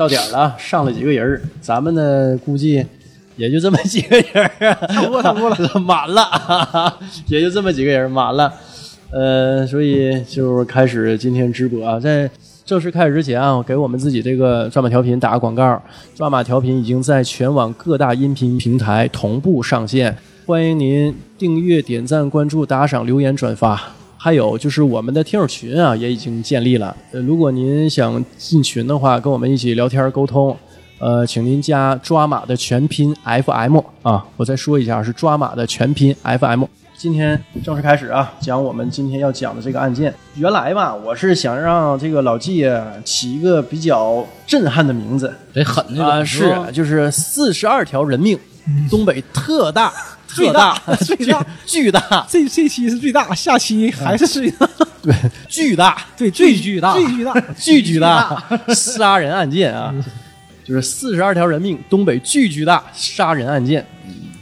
到点儿了啊，上了几个人儿，咱们呢估计也就这么几个人儿啊，差不多差不多了，满了，哈哈，也就这么几个人儿满了。呃，所以就开始今天直播啊，在正式开始之前啊，我给我们自己这个抓马调频打个广告。抓马调频已经在全网各大音频平台同步上线，欢迎您订阅、点赞、关注、打赏、留言、转发。还有就是我们的听友群啊，也已经建立了。呃，如果您想进群的话，跟我们一起聊天沟通，呃，请您加抓马的全拼 FM 啊，我再说一下，是抓马的全拼 FM。今天正式开始啊，讲我们今天要讲的这个案件。原来吧，我是想让这个老纪啊起一个比较震撼的名字得狠啊，是就是四十二条人命，东北特大、特大、最大巨巨大、这这期是最大，下期还是最大，对巨大、对，最巨大最巨大，巨巨大杀人案件啊，就是四十二条人命，东北巨巨大杀人案件。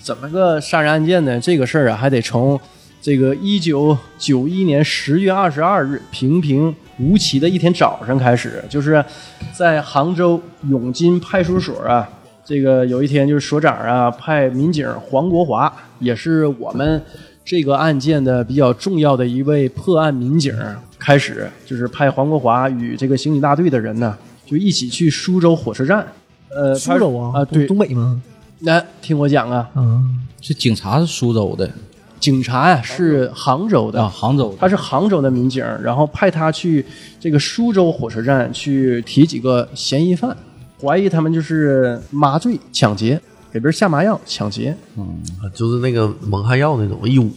怎么个杀人案件呢？这个事儿啊，还得从这个一九九一年十月二十二日平平无奇的一天早上开始，就是在杭州永金派出所啊，这个有一天就是所长啊派民警黄国华，也是我们这个案件的比较重要的一位破案民警，开始就是派黄国华与这个刑警大队的人呢，就一起去苏州火车站。呃，苏州啊啊，对，东北吗？那听我讲啊，嗯，这警察是苏州的警察呀、是杭州的啊，杭州的。他是杭州的民警，然后派他去这个苏州火车站去提几个嫌疑犯，怀疑他们就是麻醉、抢劫，给别人下麻药、抢劫。嗯就是那个蒙汗药那种，一捂，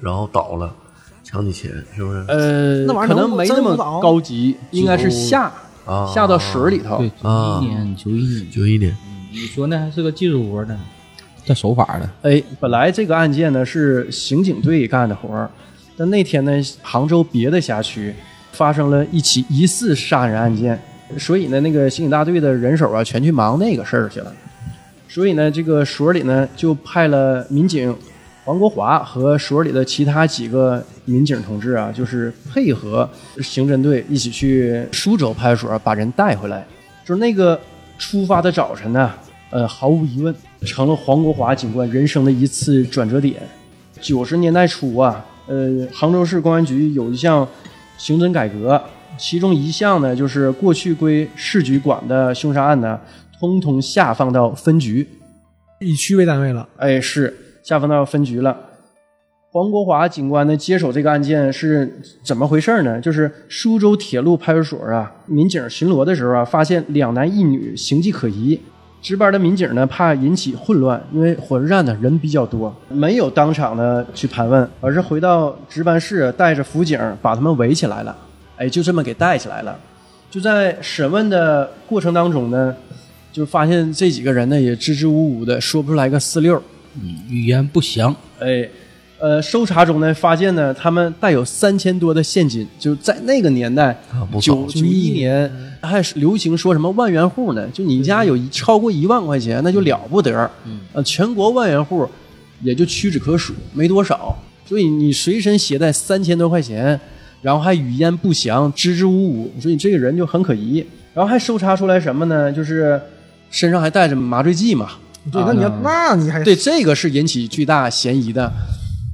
然后倒了，抢你钱，是不是？呃，可那玩意儿能能没那么高级，应该是下啊下到水里头。对，九啊一年，九一年，九一年，你说那还是个技术活呢，带手法的。哎，本来这个案件呢是刑警队干的活儿，但那天呢，杭州别的辖区发生了一起疑似杀人案件，所以呢，那个刑警大队的人手啊，全去忙那个事儿去了。所以呢，这个所里呢就派了民警黄国华和所里的其他几个民警同志啊，就是配合刑侦队一起去苏州派出所把人带回来。就是那个出发的早晨呢，呃，毫无疑问成了黄国华警官人生的一次转折点。九十年代初啊，呃，杭州市公安局有一项刑侦改革，其中一项呢就是过去归市局管的凶杀案呢，通通下放到分局。以区为单位了，哎，是下放到分局了。黄国华警官呢接手这个案件是怎么回事呢？就是苏州铁路派出所啊，民警巡逻的时候啊，发现两男一女形迹可疑。值班的民警呢，怕引起混乱，因为火车站呢人比较多，没有当场的去盘问，而是回到值班室，带着辅警把他们围起来了。哎，就这么给带起来了。就在审问的过程当中呢，就发现这几个人呢也支支吾吾的，说不出来个四六。嗯，语言不详，哎，呃，搜查中呢，发现呢，他们带有三千多的现金，就在那个年代九九一年还流行说什么万元户呢？就你家有一超过一万块钱，那就了不得。嗯，呃，全国万元户也就屈指可数，没多少。所以你随身携带三千多块钱，然后还语焉不详、支支吾吾，所以这个人就很可疑。然后还搜查出来什么呢？就是身上还带着麻醉剂嘛。对，那你要那你还对，这个是引起巨大嫌疑的。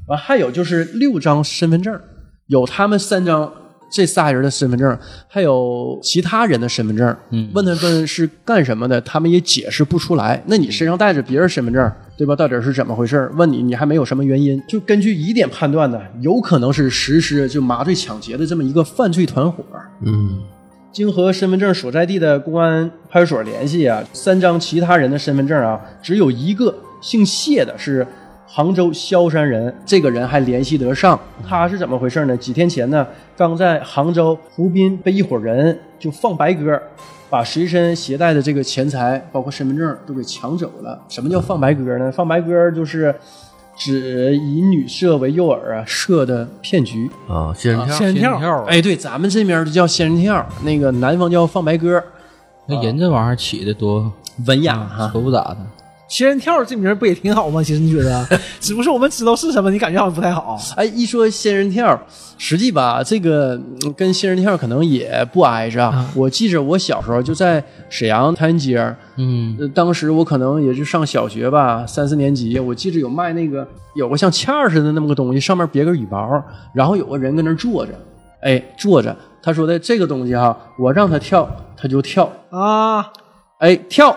完，还有就是六张身份证，有他们三张这仨人的身份证，还有其他人的身份证。嗯问他们是干什么的，他们也解释不出来。那你身上带着别人身份证，对吧？到底是怎么回事？问你，你还没有什么原因，就根据疑点判断呢，有可能是实施就麻醉抢劫的这么一个犯罪团伙。嗯，经和身份证所在地的公安派出所联系啊，三张其他人的身份证啊，只有一个姓谢的是杭州萧山人，这个人还联系得上。他是怎么回事呢？几天前呢，刚在杭州湖滨被一伙人就放白鸽，把随身携带的这个钱财，包括身份证都给抢走了。什么叫放白鸽呢？放白鸽就是指以女色为诱饵啊设的骗局。啊，仙人跳，仙人跳，哎，对，咱们这边就叫仙人跳，那个南方叫放白鸽。那人这玩意儿起的多文雅哈，可不咋的。仙人跳这名儿不也挺好吗？其实你觉得，只不过是我们知道是什么，你感觉好像不太好。哎，一说仙人跳，实际吧，这个嗯跟仙人跳可能也不挨着。啊我记着我小时候就在沈阳太原街儿，嗯呃当时我可能也就上小学吧，三四年级，我记着有卖那个有个像签儿似的那么个东西，上面别个羽毛，然后有个人跟那儿坐着，哎，坐着。他说的这个东西哈，我让他跳，他就跳，啊，哎，跳，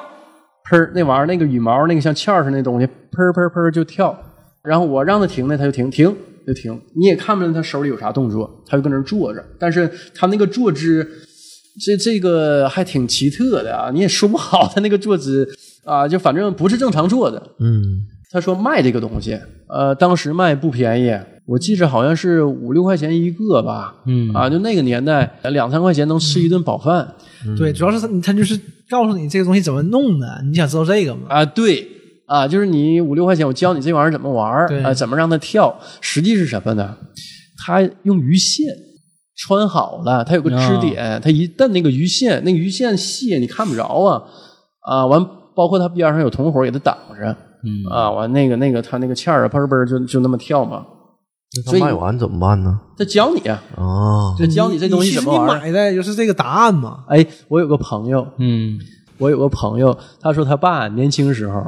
喷儿那玩意儿，那个羽毛，那个像签儿似的那东西，喷儿喷喷就跳。然后我让它停呢，它就停，停就停。你也看不见它手里有啥动作，它就搁那儿坐着。但是它那个坐姿，这这个还挺奇特的啊，你也说不好它那个坐姿啊，就反正不是正常坐的。嗯，他说卖这个东西，呃，当时卖不便宜，我记着好像是五六块钱一个吧，嗯啊，就那个年代两三块钱能吃一顿饱饭。对，主要是他他就是告诉你这个东西怎么弄的，你想知道这个吗？啊，对啊，就是你五六块钱，我教你这玩意儿怎么玩儿啊，怎么让它跳。实际是什么呢？它用鱼线穿好了，它有个支点，它一蹬那个鱼线，那个鱼线细，你看不着啊啊。完，包括它边上有同伙给它挡着嗯啊。完，那个那个它那个欠儿啊，嘣儿嘣儿就就那么跳嘛。那他卖完怎么办呢？他教你啊，啊，他教你这东西怎么买的就是这个答案嘛。哎，我有个朋友，嗯我有个朋友，他说他爸年轻时候，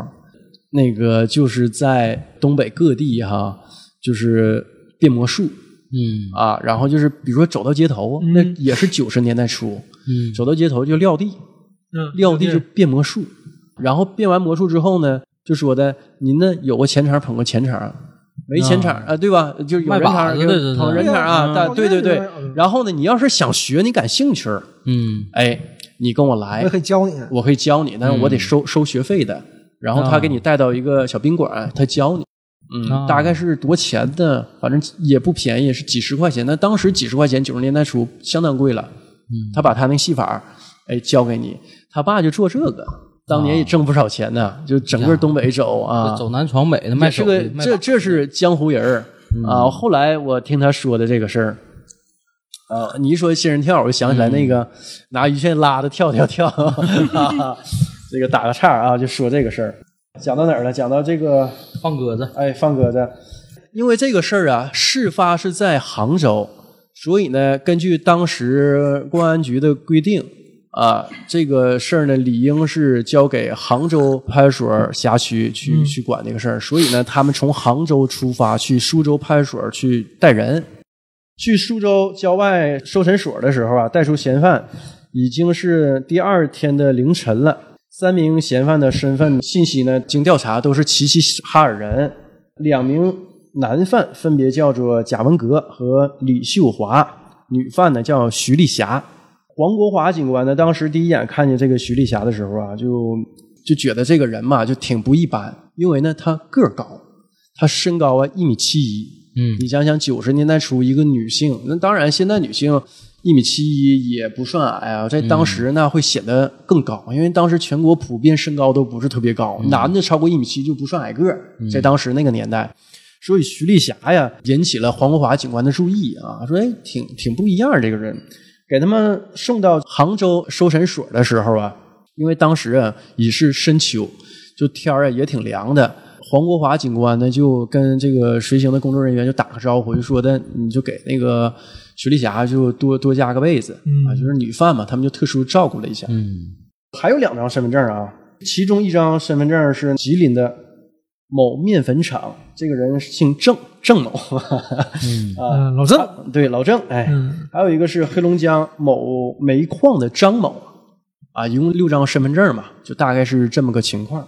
那个就是在东北各地哈，就是变魔术嗯啊，然后就是比如说走到街头，那也是九十年代初，嗯走到街头就撂地，嗯，撂地就变魔术，然后变完魔术之后呢，就说的您呢有个前场捧个前场。没钱场啊，对吧？就有卖人场就把子的这是捧人场啊，对对对嗯。然后呢，你要是想学，你感兴趣儿，嗯哎，你跟我来我，可以教你。我可以教你，但是我得收、收学费的。然后他给你带到一个小宾馆，他教你。嗯，啊大概是多钱的，反正也不便宜，是几十块钱。那当时几十块钱，九十年代初相当贵了。嗯他把他那戏法，哎，教给你。他爸就做这个，当年也挣不少钱呢，就整个东北走啊，走南闯北的卖手这个的卖把这这是江湖人儿啊。后来我听他说的这个事儿。啊，你一说仙人跳，我就想起来那个拿鱼线拉的跳跳跳，啊、这个打个岔啊，就说这个事儿。讲到哪儿了？讲到这个，放鸽子。哎，放鸽子。因为这个事儿啊，事发是在杭州，所以呢，根据当时公安局的规定啊，这个事儿呢，理应是交给杭州派出所辖区去、去管这个事儿。所以呢，他们从杭州出发，去苏州派出所去带人。去苏州郊外收审所的时候啊，带出嫌犯已经是第二天的凌晨了。三名嫌犯的身份信息呢，经调查都是齐齐哈尔人。两名男犯分别叫做贾文革和李秀华，女犯呢叫徐丽霞。黄国华警官呢，当时第一眼看见这个徐丽霞的时候啊，就就觉得这个人嘛，就挺不一般，因为呢，她个儿高，她身高啊一米七一。嗯。你想想，九十年代初一个女性，那当然现在女性一米七一也不算矮啊，在当时那会显得更高，因为当时全国普遍身高都不是特别高，男的超过一米七就不算矮个儿，在当时那个年代。所以徐丽霞呀，引起了黄国华警官的注意啊，说哎，挺挺不一样这个人，给他们送到杭州收审所的时候啊，因为当时啊已是深秋，就天儿啊也挺凉的。黄国华警官呢就跟这个随行的工作人员就打个招呼，就说的你就给那个徐丽霞就多多加个被子、啊，就是女犯嘛，他们就特殊照顾了一下。嗯还有两张身份证啊，其中一张身份证是吉林的某面粉厂，这个人姓郑，郑某。嗯 啊，嗯，老郑，对老郑，哎，嗯还有一个是黑龙江某煤矿的张某，啊，一共六张身份证嘛，就大概是这么个情况。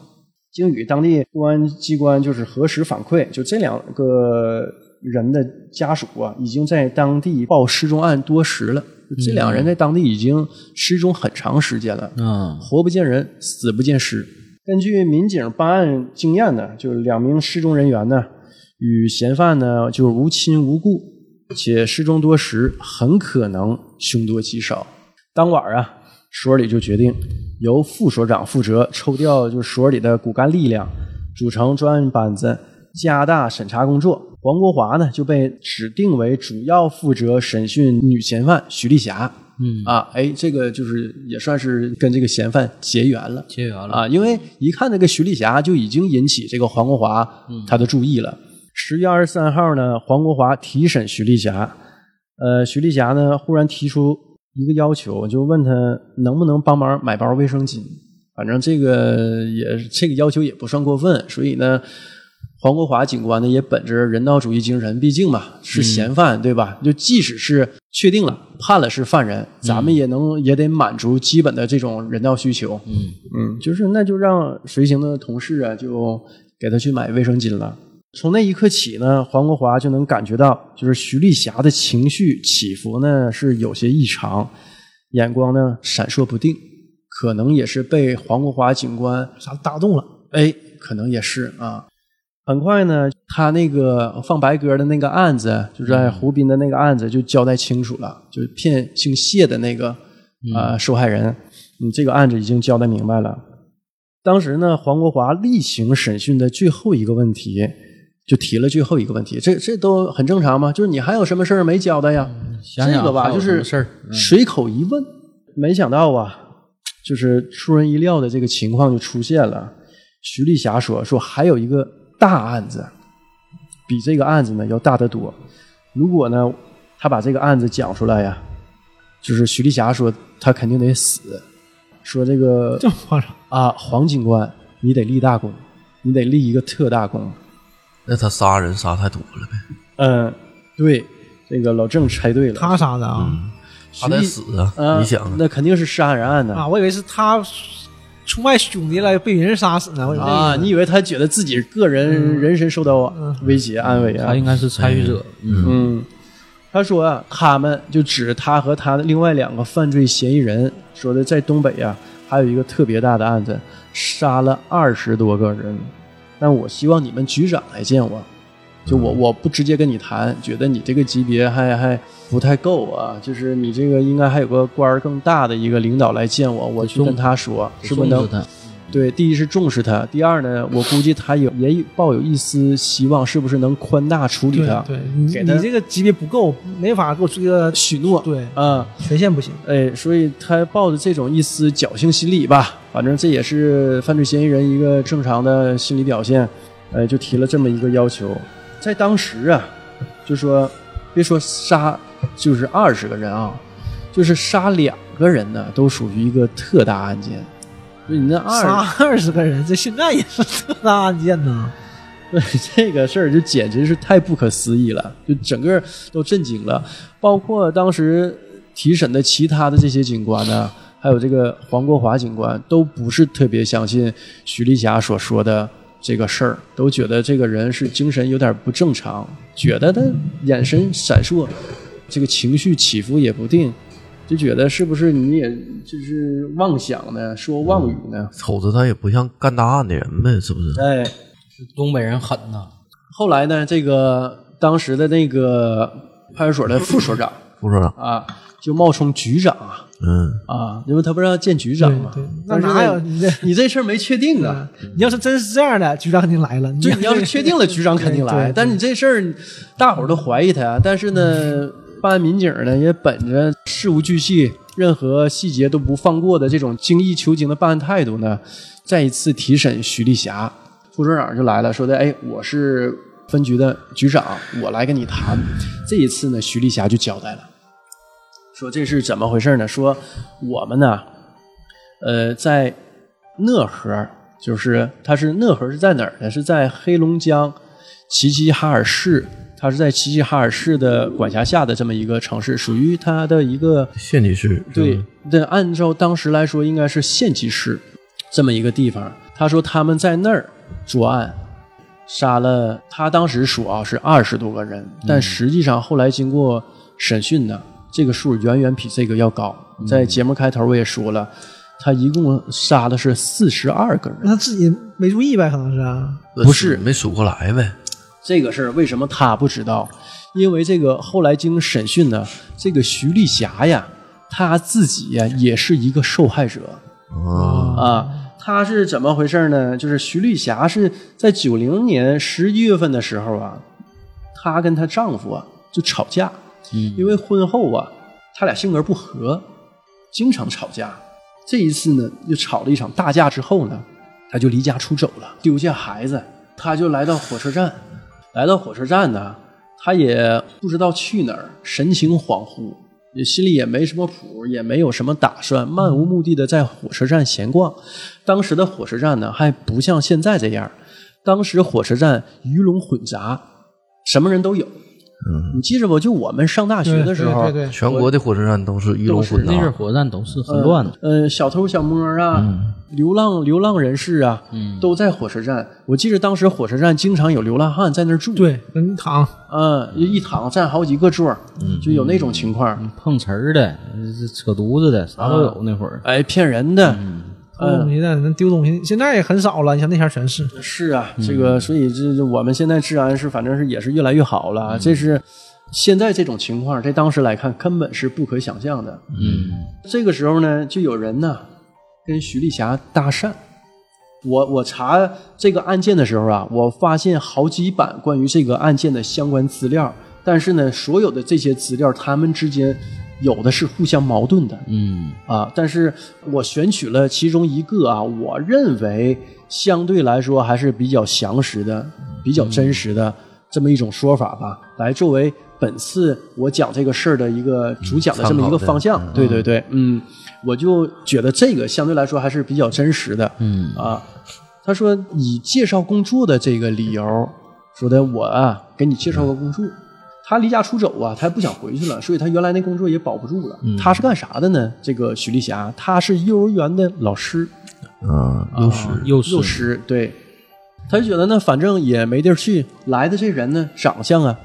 经与当地公安机关就是核实反馈，就这两个人的家属啊，已经在当地报失踪案多时了。这两人在当地已经失踪很长时间了。啊活不见人，死不见尸。根据民警办案经验呢，就是两名失踪人员呢，与嫌犯呢就无亲无故，且失踪多时，很可能凶多吉少。当晚啊，所里就决定由副所长负责抽调就所里的骨干力量，组成专案班子，加大审查工作。黄国华呢就被指定为主要负责审讯女嫌犯徐丽霞。嗯啊，哎，这个就是也算是跟这个嫌犯结缘了。结缘了啊，因为一看那个徐丽霞就已经引起这个黄国华他的注意了。十月二十三号呢，黄国华提审徐丽霞，呃，徐丽霞呢忽然提出一个要求，就问他能不能帮忙买包卫生巾。反正这个也这个要求也不算过分，所以呢，黄国华警官呢也本着人道主义精神，毕竟嘛是嫌犯，对吧？就即使是确定了判了是犯人，咱们也能也得满足基本的这种人道需求。嗯嗯，就是那就让随行的同事啊，就给他去买卫生巾了。从那一刻起呢，黄国华就能感觉到，就是徐丽霞的情绪起伏呢是有些异常，眼光呢闪烁不定，可能也是被黄国华警官啥打动了？哎，可能也是啊。很快呢，他那个放白鸽的那个案子，就在湖滨的那个案子就交代清楚了，就是骗姓谢的那个啊、呃受害人，你，这个案子已经交代明白了。当时呢，黄国华例行审讯的最后一个问题，就提了最后一个问题，这这都很正常嘛，就是你还有什么事儿没交代呀？想想这个吧，就是随口一问，没想到啊，就是出人意料的这个情况就出现了。徐丽霞说说还有一个大案子，比这个案子呢要大得多。如果呢，他把这个案子讲出来呀，就是徐丽霞说他肯定得死，说这个这么夸张？啊，黄警官你得立大功，你得立一个特大功。那他杀人杀太多了呗，嗯，对，这个老郑猜对了，他杀的啊？他得死啊！呃你想啊，那肯定是杀人案呢啊，我以为是他出卖兄弟了，被人杀死呢。我以为啊！你以为他觉得自己个人人身受到威胁、安危啊他？应该是参与者。嗯嗯，他说啊，他们就指他和他的另外两个犯罪嫌疑人，说的在东北啊，还有一个特别大的案子，杀了二十多个人。但我希望你们局长来见我，就我我不直接跟你谈，觉得你这个级别还还不太够啊，就是你这个应该还有个官儿更大的一个领导来见我，我去跟他说，是不是能对，第一是重视他，第二呢，我估计他有也抱有一丝希望，是不是能宽大处理他？对对，你给你这个级别不够，没法给我这个许诺，对啊，权限不行。哎，所以他抱着这种一丝侥幸心理吧，反正这也是犯罪嫌疑人一个正常的心理表现，哎，就提了这么一个要求。在当时啊，就说别说杀，就是二十个人啊，就是杀两个人呢，都属于一个特大案件。就你那二杀二十个人，这现在也是特大案件呢。对这个事儿就简直是太不可思议了，就整个都震惊了。包括当时提审的其他的这些警官呢，还有这个黄国华警官，都不是特别相信徐丽霞所说的这个事儿，都觉得这个人是精神有点不正常，觉得他眼神闪烁，这个情绪起伏也不定。就觉得是不是你也就是妄想呢，说妄语呢？瞅着他也不像干大案的人呗，是不是？哎，东北人狠呐，后来呢，这个当时的那个派出所的副所长副所长，啊，就冒充局长啊。嗯，啊，因为他不是要见局长嘛。对对，那但是呢哪有？你这你这事儿没确定啊？你要是真是这样的，局长肯定来了。你就你要是确定了，局长肯定来，但是你这事儿大伙儿都怀疑他，但是呢，办案民警呢也本着事无巨细、任何细节都不放过的这种精益求精的办案态度呢，再一次提审徐丽霞，副所长就来了，说的，哎，我是分局的局长，我来跟你谈。这一次呢，徐丽霞就交代了，说这是怎么回事呢？说我们呢，呃，在讷河，就是它是讷河是在哪儿呢？是在黑龙江齐齐哈尔市，它是在齐齐哈尔市的管辖下的这么一个城市，属于它的一个县级市，对，那，按照当时来说，应该是县级市这么一个地方。他说他们在那儿作案，杀了他当时说啊是二十多个人，但实际上后来经过审讯呢，这个数远远比这个要高。在节目开头我也说了，他一共杀的是四十二个人。那他自己没注意呗，可能是啊。不是没数过来呗，这个事儿为什么他不知道？因为这个后来经审讯呢，这个徐丽霞呀，她自己呀也是一个受害者。啊，啊，她是怎么回事呢？就是徐丽霞是在九零年十一月份的时候啊，她跟她丈夫啊就吵架，因为婚后啊，他俩性格不合，经常吵架。这一次呢，又吵了一场大架之后呢，他就离家出走了，丢下孩子，他就来到火车站。来到火车站呢，他也不知道去哪儿，神情恍惚，也心里也没什么谱，也没有什么打算，漫无目的的在火车站闲逛。当时的火车站呢，还不像现在这样，当时火车站鱼龙混杂，什么人都有。你记着不？就我们上大学的时候，对对对全国的火车站都是鱼龙混杂那阵儿，火车站都是很乱的。呃，小偷小摸啊，流浪流浪人士啊，都在火车站。我记得当时火车站经常有流浪汉在那儿住，，对，跟躺，嗯，一躺占好几个座儿，就有那种情况。碰瓷儿的、呃扯犊子的，啥都有。那会儿，哎，骗人的，偷东西的，那丢东西，现在也很少了。你像那前儿全是，是啊，这个所以这这我们现在治安是反正是也是越来越好了。这是现在这种情况，在当时来看根本是不可想象的。嗯，这个时候呢，就有人呢跟徐丽霞搭讪。我我查这个案件的时候啊，我发现好几版关于这个案件的相关资料，但是呢，所有的这些资料，他们之间有的是互相矛盾的。嗯，啊，但是我选取了其中一个啊，我认为相对来说还是比较详实的、比较真实的这么一种说法吧，来作为本次我讲这个事儿的一个主讲的这么一个方向。对对对，嗯，我就觉得这个相对来说还是比较真实的。嗯啊，他说以介绍工作的这个理由，说的我啊给你介绍个工作。他离家出走啊，他也不想回去了，所以他原来那工作也保不住了。他是干啥的呢？这个许丽霞，她是幼儿园的老师，啊，幼师，幼师幼师。对，他就觉得呢，反正也没地儿去，来的这人呢，长相啊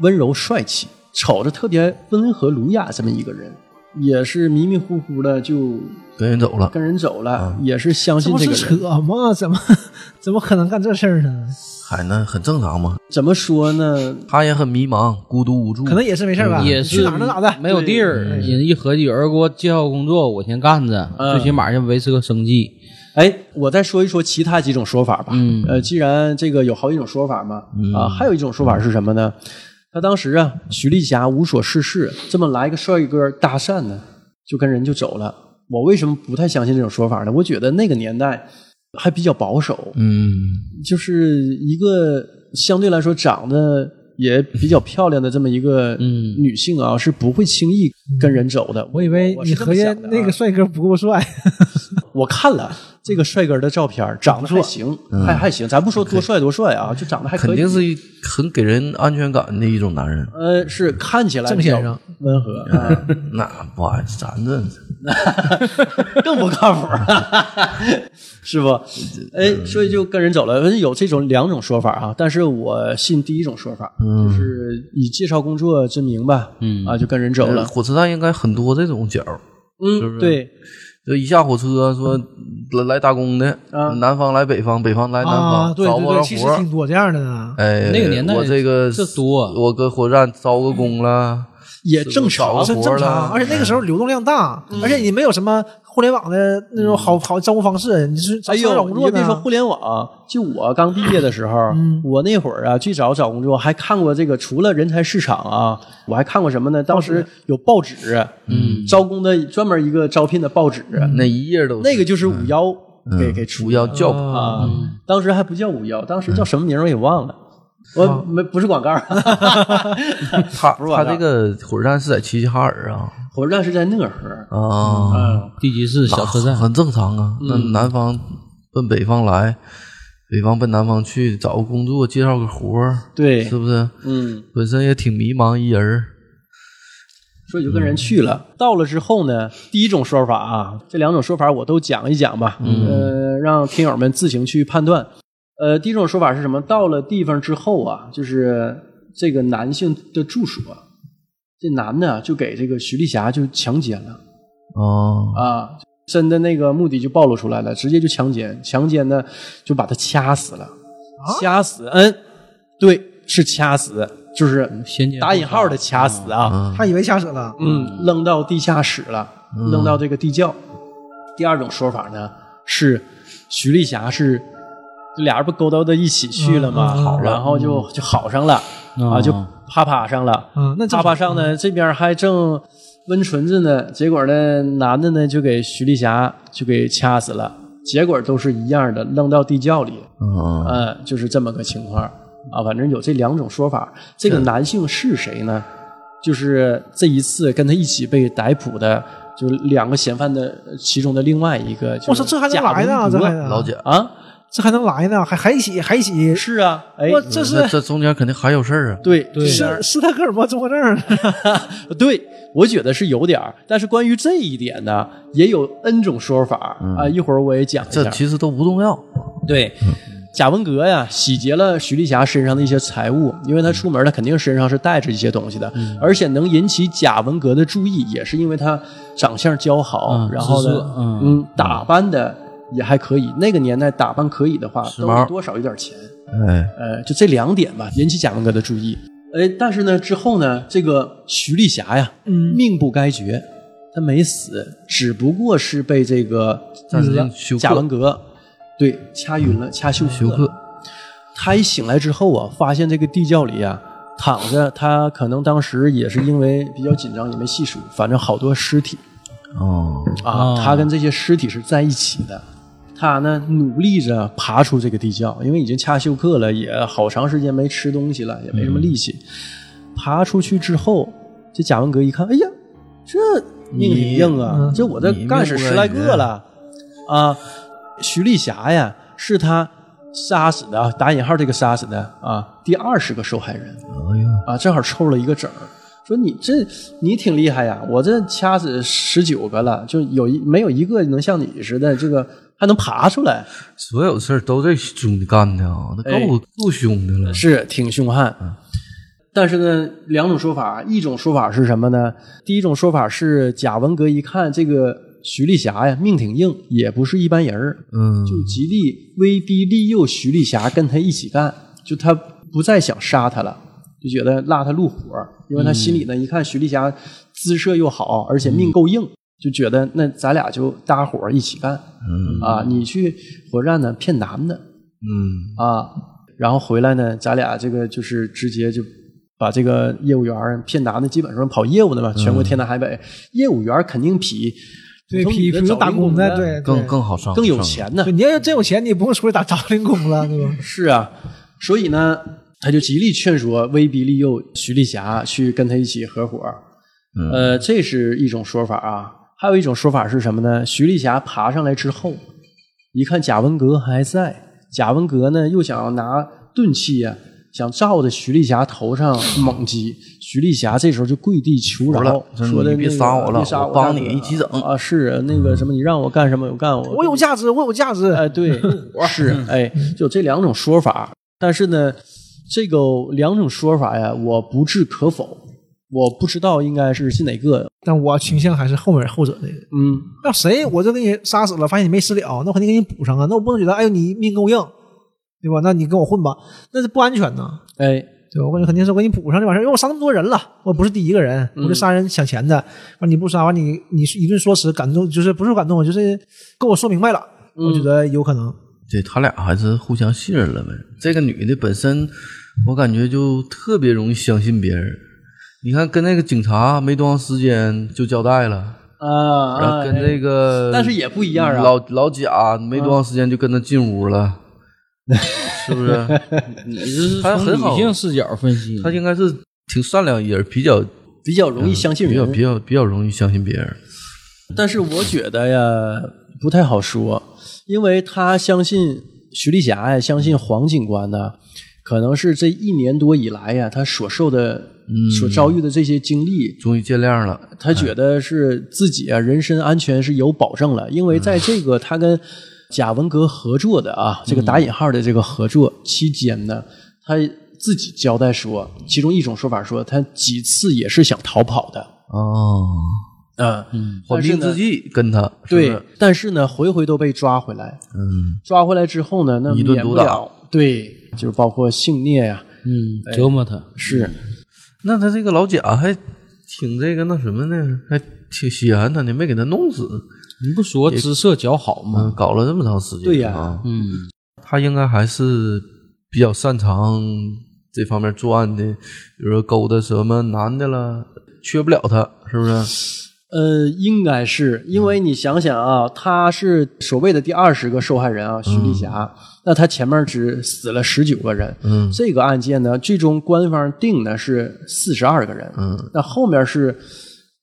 温柔帅气，瞅着特别温和儒雅，这么一个人，也是迷迷糊糊的就跟人走了，跟人走了，也是相信这个人。扯吗？怎么 怎么可能干这事儿呢？还那很正常嘛。怎么说呢？他也很迷茫，孤独无助，可能也是没事吧？也是去哪儿能咋的？没有地儿，人一合计，有人给我介绍工作，我先干着，嗯最起码先维持个生计。哎，我再说一说其他几种说法吧。嗯呃，既然这个有好几种说法嘛，啊，还有一种说法是什么呢？他当时啊，徐丽霞无所事事，这么来个帅哥搭讪呢，就跟人就走了。我为什么不太相信这种说法呢？我觉得那个年代还比较保守，嗯，就是一个相对来说长得也比较漂亮的这么一个嗯女性啊，是不会轻易跟人走的。我以为你合计那个帅哥不够帅，我看了这个帅哥的照片，长得还行，还还行。咱不说多帅多帅啊，就长得还可以。肯定是一很给人安全感的一种男人。呃，是看起来郑先生温和，啊那不好意思，咱这 更不靠谱，是不？哎，所以就跟人走了。有这种两种说法啊，但是我信第一种说法，就是以介绍工作之名吧，嗯啊，就跟人走了。火车站应该很多这种角儿，嗯，对，就一下火车说来来打工的，啊。南方来北方，北方来南啊，方，对对对，找不着其实活儿挺多这样的呢。哎，那个年代我这个这多我搁火车站招个工了，也正常找。真正常，而且那个时候流动量大，而且你没有什么互联网的那种好好招工方式，你是找哎呦，找工作你就别说？互联网，就我刚毕业的时候，我那会儿啊，最早找工作还看过这个，除了人才市场啊，我还看过什么呢？当时有报纸，嗯，招工的专门一个招聘的报纸，那一页都那个就是五幺给给出主要叫啊，当时还不叫五幺，当时叫什么名儿我也忘了。我没不是广告，他他这个火车站是在齐齐哈尔啊火车站是在讷河，啊，嗯，地级市小车站，很正常啊。那南方奔北方来，北方奔南方去，找个工作，介绍个活儿，对是，不是？嗯，本身也挺迷茫一人儿，所以就跟人去了。到了之后呢，第一种说法啊，这两种说法我都讲一讲吧，嗯，让听友们自行去判断。呃，第一种说法是什么？到了地方之后啊，就是这个男性的住所，这男的就给这个徐丽霞就强奸了哦，啊，真的那个目的就暴露出来了，直接就强奸，强奸呢就把他掐死了，掐死，嗯，对，是掐死，就是先打引号的掐死啊。他以为掐死了，嗯，扔到地下室了，扔到这个地窖。第二种说法呢是徐丽霞是俩人不勾搭到一起去了吗？嗯嗯嗯然后就就好上了、啊，嗯就啪啪上了。嗯，那正啪啪上呢，这边还正温存着呢，结果呢，男的呢就给徐丽霞就给掐死了，结果都是一样的，扔到地窖里，嗯，嗯，就是这么个情况啊。反正有这两种说法。这个男性是谁呢？就是这一次跟他一起被逮捕的，就两个嫌犯的其中的另外一个，就我操，是这还能来呢？这还老姐，啊，这还能来呢？还还一起还一起？是啊，哎，我这是这中间肯定还有事儿啊。对对是斯德哥尔摩综合症。对，我觉得是有点儿，但是关于这一点呢，也有 N 种说法啊，一会儿我也讲一下。这其实都不重要。对，贾文革呀，洗劫了徐丽霞身上的一些财物，因为他出门，他肯定身上是带着一些东西的，而且能引起贾文革的注意，也是因为他长相姣好，嗯然后呢，嗯嗯，打扮的也还可以。那个年代打扮可以的话，都髦多少有点钱。哎，呃，就这两点吧，引起贾文革的注意。哎，但是呢，之后呢，这个徐丽霞呀，嗯命不该绝，她没死，只不过是被这个贾文革对掐晕了，掐休休克。他一醒来之后啊，发现这个地窖里啊躺着，他可能当时也是因为比较紧张，也没细数，反正好多尸体哦，啊，哦他跟这些尸体是在一起的。他呢努力着爬出这个地窖，因为已经掐休克了，也好长时间没吃东西了，也没什么力气。爬出去之后，这贾文革一看，哎呀，这命挺硬啊！嗯这我这干死十来个了啊！徐丽霞呀，是他杀死的啊，打引号这个杀死的啊，第二十个受害人哎，啊，正好凑了一个整儿。说你这你挺厉害呀，我这掐死十九个了，就有一没有一个能像你似的，这个还能爬出来，所有事儿都这兄弟干的啊，那哎够够凶的了。是挺凶悍。但是呢，两种说法，一种说法是什么呢？第一种说法是贾文革一看这个徐丽霞呀，命挺硬，也不是一般人儿，嗯，就极力威逼利诱徐丽霞跟他一起干，就他不再想杀他了，就觉得拉他入伙，因为他心里呢一看徐丽霞姿色又好，而且命够硬，就觉得那咱俩就搭伙一起干，嗯啊，你去火车站呢骗男的嗯啊，然后回来呢，咱俩这个就是直接就。把这个业务员儿骗男的，基本上跑业务的嘛，全国天南海北，业务员儿肯定比对，比比如打工的，对，更更好上，更有钱呢对，。你要真有钱，你不用出去打找零工了，对吧？是啊，所以呢，他就极力劝说、威逼利诱徐丽霞去跟他一起合伙。嗯呃，这是一种说法啊。还有一种说法是什么呢？徐丽霞爬上来之后，一看贾文革还在，贾文革呢又想要拿钝器呀、想照着徐丽霞头上 猛击。徐丽霞这时候就跪地求饶说说的你别杀我了别杀我帮你一起整啊！是啊那个什么，你让我干什么我干，我我有价值，我有价值。哎，对，是哎，就这两种说法。但是呢，这个两种说法呀，我不置可否，我不知道应该是信哪个。但我倾向还是后面后者这个。嗯，那谁我就给你杀死了，发现你没死了，那我肯定给你补上啊。那我不能觉得，哎呦你命够硬，对吧？那你跟我混吧，那是不安全呐，哎，对吧？我感觉肯定是我给你补上就完事儿，因为我杀那么多人了，我不是第一个人，我这杀人抢钱的，完你不杀完你你一顿说辞感动，就是不是感动，就是跟我说明白了，我觉得有可能。对他俩还是互相信任了呗。这个女的本身，我感觉就特别容易相信别人。你看，跟那个警察没多长时间就交代了，啊，啊然后跟那个，但是也不一样啊。老老贾没多长时间就跟他进屋了，是不是？你这是从他很好。理性视角分析，他应该是挺善良一人，比较比较容易相信人，比较比较比较容易相信别人。但是我觉得呀，不太好说，因为他相信徐丽霞呀，相信黄警官呢，可能是这一年多以来呀，他所受的、所遭遇的这些经历，终于见谅了，他觉得是自己啊人身安全是有保证了，因为在这个他跟贾文革合作的啊，这个打引号的这个合作期间呢，他自己交代说，其中一种说法说他几次也是想逃跑的，哦，嗯嗯，缓兵之计跟他对是，但是呢，回回都被抓回来。嗯，抓回来之后呢，那一顿免不毒打了，对，就是包括性虐呀、嗯折磨他，是那他这个老贾还挺这个那什么呢，还挺稀罕他呢，没给他弄死，你不说姿色姣好嗯，吗？搞了这么长时间，对呀啊，嗯，他应该还是比较擅长这方面作案的，比如说勾搭什么男的了，缺不了他，是不是？呃，应该是因为你想想啊，他是所谓的第二十个受害人啊，徐丽霞，那他前面只死了十九个人，嗯。这个案件呢，最终官方定的是四十二个人，嗯，那后面是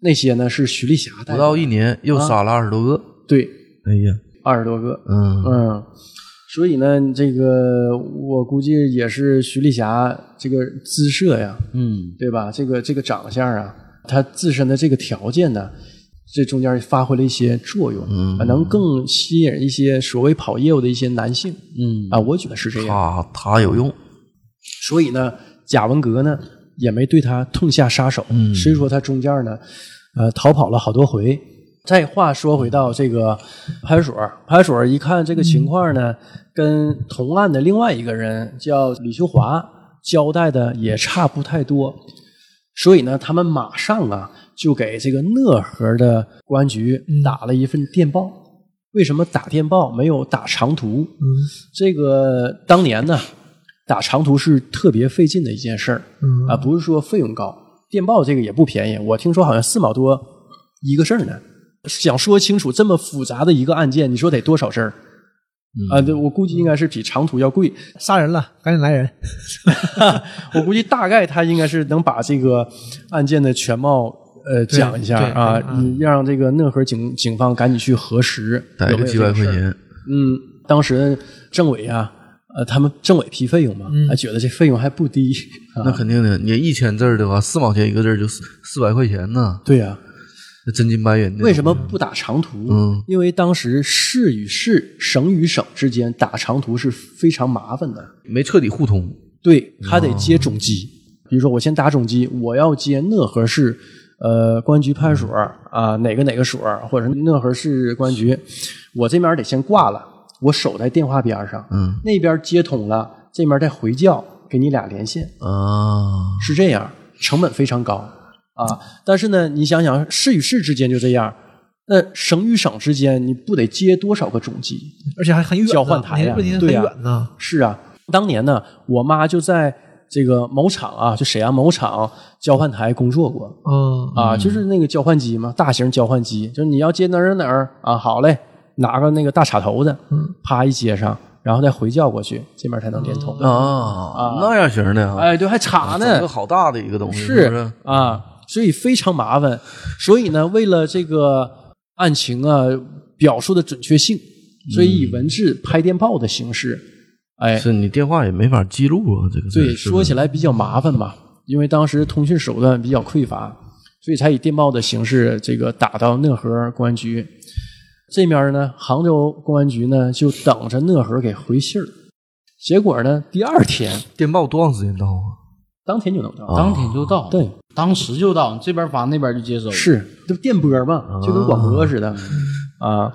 那些呢是徐丽霞带的。不到一年又杀了二十多个。对。哎呀，二十多个，嗯。嗯，所以呢，这个我估计也是徐丽霞这个姿色呀，嗯，对吧？这个这个长相啊，她自身的这个条件呢，这中间发挥了一些作用，嗯。啊能更吸引一些所谓跑业务的一些男性，嗯。啊，我觉得是这样。他他有用，所以呢，贾文革呢也没对他痛下杀手，嗯。虽说他中间呢，呃，逃跑了好多回。再话说回到这个派出所，派出所一看这个情况呢，跟同案的另外一个人叫李秀华交代的也差不太多，所以呢，他们马上啊就给这个讷河的公安局打了一份电报。为什么打电报没有打长途？嗯这个当年呢，打长途是特别费劲的一件事儿嗯啊，不是说费用高，电报这个也不便宜，我听说好像四毛多一个事儿呢。想说清楚这么复杂的一个案件，你说得多少事儿？啊，对，我估计应该是比长途要贵。杀人了，赶紧来人。我估计大概他应该是能把这个案件的全貌呃讲一下对啊，嗯你让这个讷河警警方赶紧去核实有没有逮个几百。块钱，嗯，当时政委啊，呃，他们政委批费用嘛，还觉得这费用还不低。啊那肯定的。你一千字儿的话，四毛钱一个字儿就四四百块钱呢，对呀、那真金白银的。为什么不打长途？嗯，因为当时市与市、省与省之间打长途是非常麻烦的。没彻底互通？对，他得接总机。比如说，我先打总机，我要接讷河市呃公安局派出所啊、哪个哪个所，或者是讷河市公安局，我这边得先挂了，我守在电话边上，嗯那边接通了，这边再回叫，给你俩连线，啊，是这样，成本非常高啊。但是呢，你想想，市与市之间就这样，那省与省之间，你不得接多少个总机？而且还很远，交换台呀对呀。是啊，当年呢，我妈就在这个某厂啊，就沈阳某厂交换台工作过嗯啊，就是那个交换机嘛，大型交换机，就是你要接哪儿哪儿啊，好嘞，拿个那个大插头的，啪一接上，然后再回叫过去，这边才能连通。啊啊，那样型的啊，哎，对，还插呢，整个好大的一个东西，是是？啊，所以非常麻烦。所以呢，为了这个案情啊表述的准确性，所以以文字拍电报的形式，哎，是你电话也没法记录啊，这个对，说起来比较麻烦嘛，因为当时通讯手段比较匮乏，所以才以电报的形式这个打到讷河公安局。这面呢，杭州公安局呢就等着讷河给回信儿。结果呢，第二天电报多长时间到啊？当天就能到。当天就到，对，当时就到，这边发那边就接收。是，这不电波嘛，就跟广播似的啊。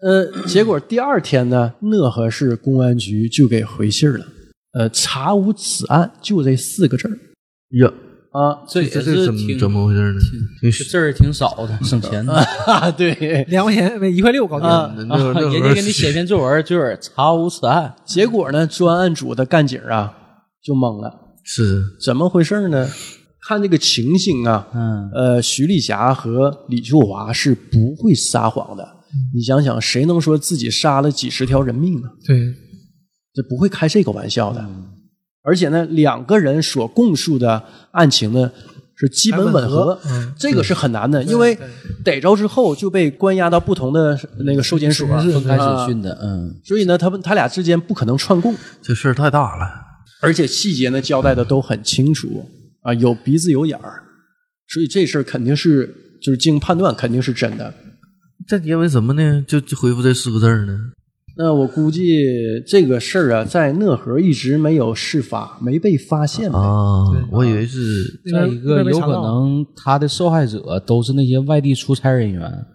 呃，结果第二天呢，讷河市公安局就给回信儿了。呃，查无此案，就这四个字儿呀，啊。这也这这怎么是挺怎么回事呢？挺这字儿挺少的，省钱的。啊，对。两块钱一块六搞定。人家给你写篇作文，就是查无此案。结果呢，专案组的干警啊就懵了，是。怎么回事呢？看这个情形啊，嗯，呃，徐丽霞和李秀华是不会撒谎的。你想想，谁能说自己杀了几十条人命呢？对，这不会开这个玩笑的。而且呢，两个人所供述的案情呢是基本吻合，吻合。嗯。这个是很难的，因为逮着之后就被关押到不同的那个收监所，分开啊审讯的，嗯，所以呢，他们他俩之间不可能串供。这事儿太大了。而且细节呢交代的都很清楚啊，有鼻子有眼儿，所以这事儿肯定是就是经判断肯定是真的。这因为什么呢？就就回复这四个字儿呢？那我估计这个事儿啊，在讷河一直没有事发，没被发现。啊，我以为是再一个有可能他的受害者都是那些外地出差人员，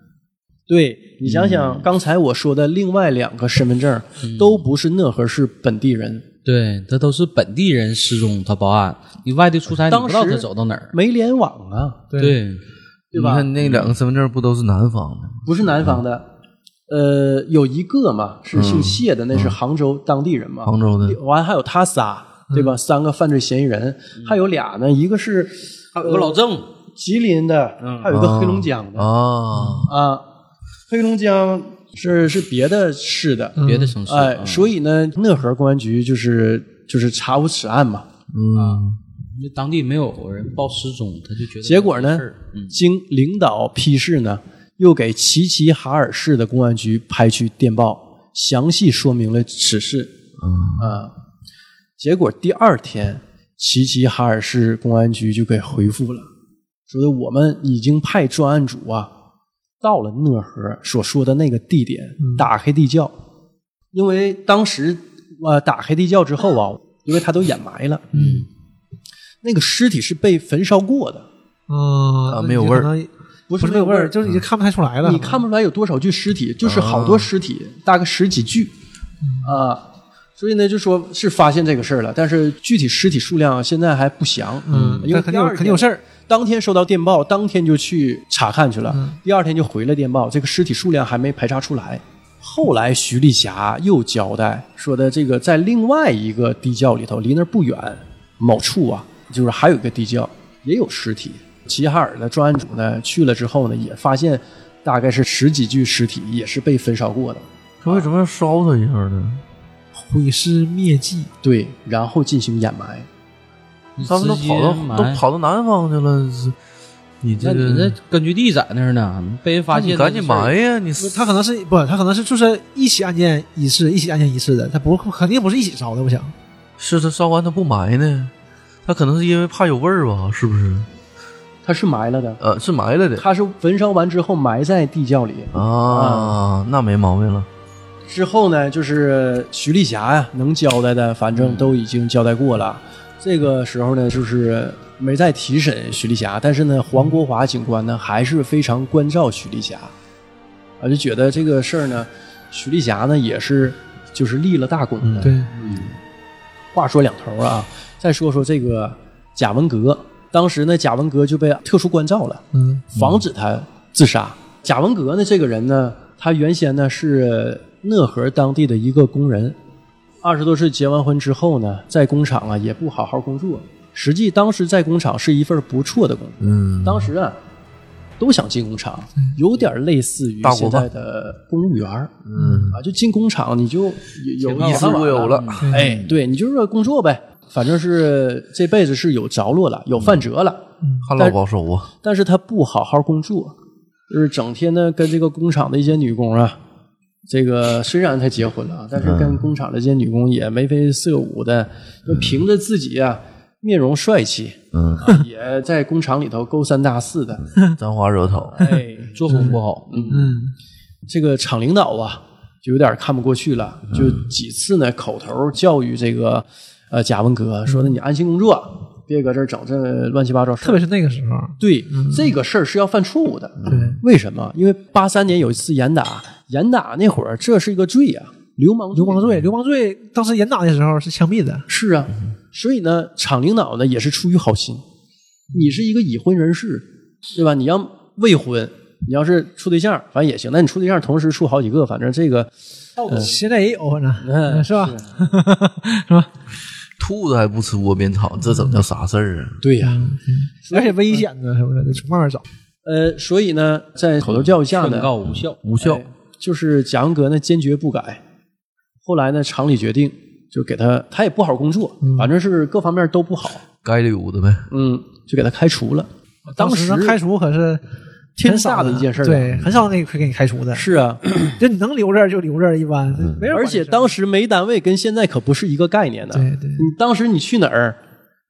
对你想想，刚才我说的另外两个身份证都不是讷河市本地人，对，他都是本地人失踪，他报案，你外地出差，你当时不知道他走到哪儿。没联网啊，对，对。吧？你看那两个身份证不都是南方的？不是南方的。呃，有一个嘛是姓谢的，那是杭州当地人嘛。杭州的。完还有他仨，对吧？三个犯罪嫌疑人，还有俩呢，一个是还有个老郑，吉林的，还有一个黑龙江的。啊，啊，黑龙江是是别的市的，别的城市，哎，啊。所以呢，讷河公安局就是就是查无此案嘛。嗯，因为当地没有人报失踪，他就觉得结果呢经领导批示呢，又给齐齐哈尔市的公安局派去电报，详细说明了此事。啊，结果第二天，齐齐哈尔市公安局就给回复了，说的我们已经派专案组啊到了讷河所说的那个地点，打开地窖，因为当时呃打开地窖之后啊，因为他都掩埋了，嗯那个尸体是被焚烧过的。啊啊没有味儿不不是没有味儿，就是已经看不太出来了。你看不出来有多少具尸体，就是好多尸体，大概十几具啊。所以呢，就说是发现这个事儿了，但是具体尸体数量现在还不详。嗯，因为肯定肯定有事儿。当天收到电报，当天就去查看去了，第二天就回了电报，这个尸体数量还没排查出来。后来徐丽霞又交代说的，这个在另外一个地窖里头，离那儿不远某处啊，就是还有一个地窖也有尸体。齐齐哈尔的专案组呢去了之后呢，也发现大概是十几具尸体，也是被焚烧过的。他为什么要烧他一下呢？毁尸灭迹，对，然后进行掩埋。他们都跑到都跑到南方去了，你这那你这根据地在那儿呢，被人发现，你赶紧埋呀！你不他可能是不，他可能是就是一起案件一次，一起案件一次的，他不肯定不是一起烧的，我想。是他烧完他不埋呢？他可能是因为怕有味儿吧？是不是？他是埋了的，呃，是埋了的他是焚烧完之后埋在地窖里。啊，那没毛病了。之后呢，就是徐丽霞呀，能交代的，反正都已经交代过了。这个时候呢，就是没再提审徐丽霞，但是呢，黄国华警官呢还是非常关照徐丽霞，啊，就觉得这个事儿呢，徐丽霞呢也是就是立了大功的。对，嗯话说两头啊，再说说这个贾文革，当时呢，贾文革就被特殊关照了。嗯防止他自杀。贾文革呢，这个人呢，他原先呢是讷河当地的一个工人，二十多岁结完婚之后呢，在工厂啊也不好好工作。实际当时在工厂是一份不错的工作，嗯，当时啊都想进工厂，有点类似于现在的公务员儿嗯，啊，就进工厂你就有有衣食都有了。哎，对你就是工作呗，反正是这辈子是有着落了，有饭辙了。旱涝保收啊。但是他不好好工作，就是整天呢跟这个工厂的一些女工啊，这个虽然他结婚了啊，但是跟工厂的这些女工也眉飞色舞的，就凭着自己啊面容帅气，嗯，啊也在工厂里头勾三搭四的，沾花惹草。哎，作风不好，嗯，嗯这个厂领导啊就有点看不过去了，就几次呢口头教育这个呃贾文革，说的你安心工作，别搁这儿整这乱七八糟事儿，特别是那个时候，对、这个事儿是要犯错误的。对，为什么？因为八三年有一次严打，严打那会儿这是一个罪啊、流氓流氓罪，流氓罪当时严打的时候是枪毙的，是啊。所以呢，厂领导呢也是出于好心，你是一个已婚人士，对吧？你要未婚，你要是处对象，反正也行。那你处对象同时处好几个，反正这个现在也有，反正嗯是吧？是吧？兔子还不吃窝边草，这整叫啥事儿啊？对呀、而且危险呢，是不是？得从外面找。呃，所以呢，在口头教育下劝呢，告无效，无效哎。就是贾文革呢坚决不改。后来呢，厂里决定就给他，他也不好好工作，反正是各方面都不好，该溜的呗。嗯，就给他开除了。当时时开除可是天大的一件事儿啊对，很少那个会给你开除的。是啊，就你能留这儿就留这儿，一般没人而。且当时没单位跟现在可不是一个概念的。对对你当时你去哪儿，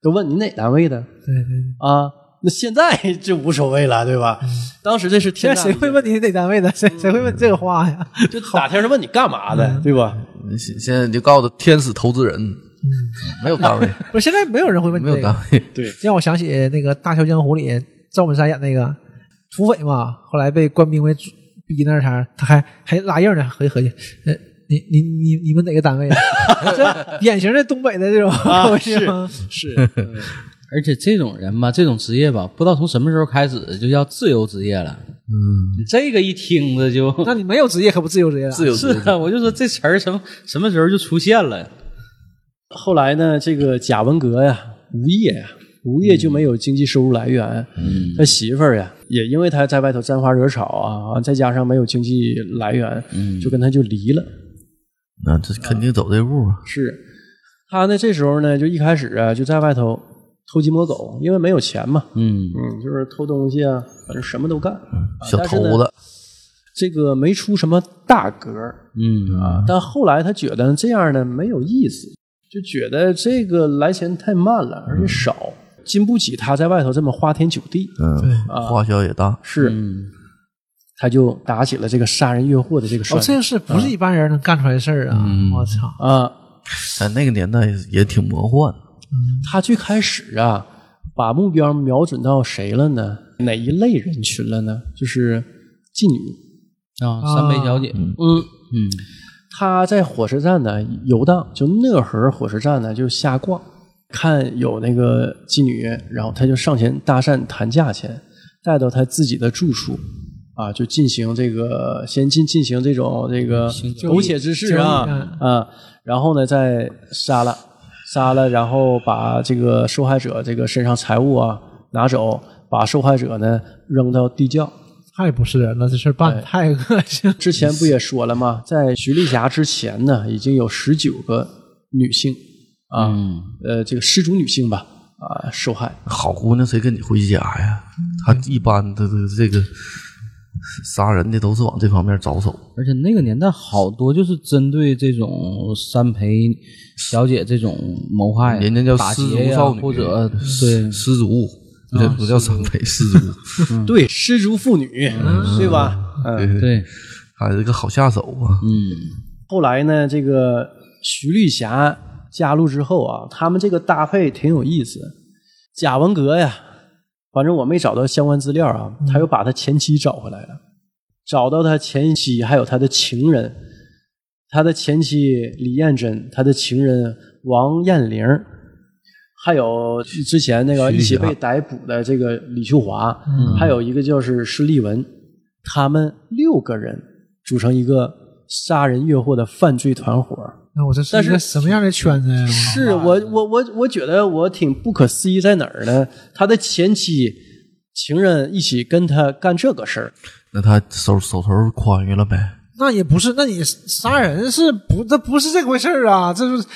都问你哪单位的对对，啊？那现在就无所谓了，对吧？当时这是天现在谁会问你哪单位的？谁谁会问这个话呀？就打天是问你干嘛的，对吧？现现在你就告诉他天使投资人，没有单位，不是，现在没有人会问你没有。单位。对，让我想起那个《大笑江湖》里赵本山演那个土匪嘛，后来被官兵给逼那啥，他还还拉硬呢，合计合计，呃，你你你你们哪个单位的？这典型的东北的这种是是，而且这种人吧，这种职业吧，不知道从什么时候开始就叫自由职业了。嗯，这个一听着就那你没有职业可不自由职业了。自由职业是啊，我就说这词儿什么什么时候就出现了？后来呢，这个贾文革呀，无业呀，无业就没有经济收入来源。嗯他媳妇儿呀，也因为他在外头沾花惹草啊，再加上没有经济来源，嗯就跟他就离了。那这肯定走这步啊。是他呢，这时候呢，就一开始啊，就在外头偷鸡摸狗，因为没有钱嘛，嗯嗯，就是偷东西啊，反正什么都干。啊小偷子，这个没出什么大格儿嗯啊，但后来他觉得这样呢没有意思，就觉得这个来钱太慢了，而且少，经不起他在外头这么花天酒地。嗯，花销也大。是，嗯他就打起了这个杀人越货的这个事儿、哦这个事不是一般人能干出来的事儿啊！我操，啊。在那个年代也挺魔幻。他最开始啊，把目标瞄准到谁了呢？哪一类人群了呢？就是妓女。啊，三陪小姐，嗯，嗯他在火车站呢游荡，就讷河火车站呢就瞎逛，看有那个妓女，然后他就上前搭讪谈价钱，带到他自己的住处。啊，就进行这个，先进进行这种这个苟且之事啊啊，然后呢再杀了，杀了，然后把这个受害者这个身上财物啊拿走，把受害者呢扔到地窖。太不是人了，这事办的太恶心了。之前不也说了吗？在徐丽霞之前呢，已经有十九个女性啊，嗯呃，这个失足女性吧啊受害。好姑娘谁跟你回家呀？她一般的这个杀人的都是往这方面着手。而且那个年代好多就是针对这种三陪小姐这种谋害，人家叫失足少女或者对失足，这不叫三陪，失足。对，失足妇女，对吧？对，还是个好下手啊。嗯后来呢，这个徐丽霞加入之后啊，他们这个搭配挺有意思。贾文革呀，反正我没找到相关资料啊，他又把他前妻找回来了，找到他前妻，还有他的情人，他的前妻李艳珍，他的情人王艳玲，还有之前那个一起被逮捕的这个李秀华，还有一个就是施丽文，他们六个人组成一个杀人越货的犯罪团伙。那我这是但是一个什么样的圈子呀？是我我我我觉得我挺不可思议在哪儿呢？他的前妻、情人一起跟他干这个事儿，那他手手头宽裕了呗？那也不是，那你杀人是不？这不是这回事儿啊！这是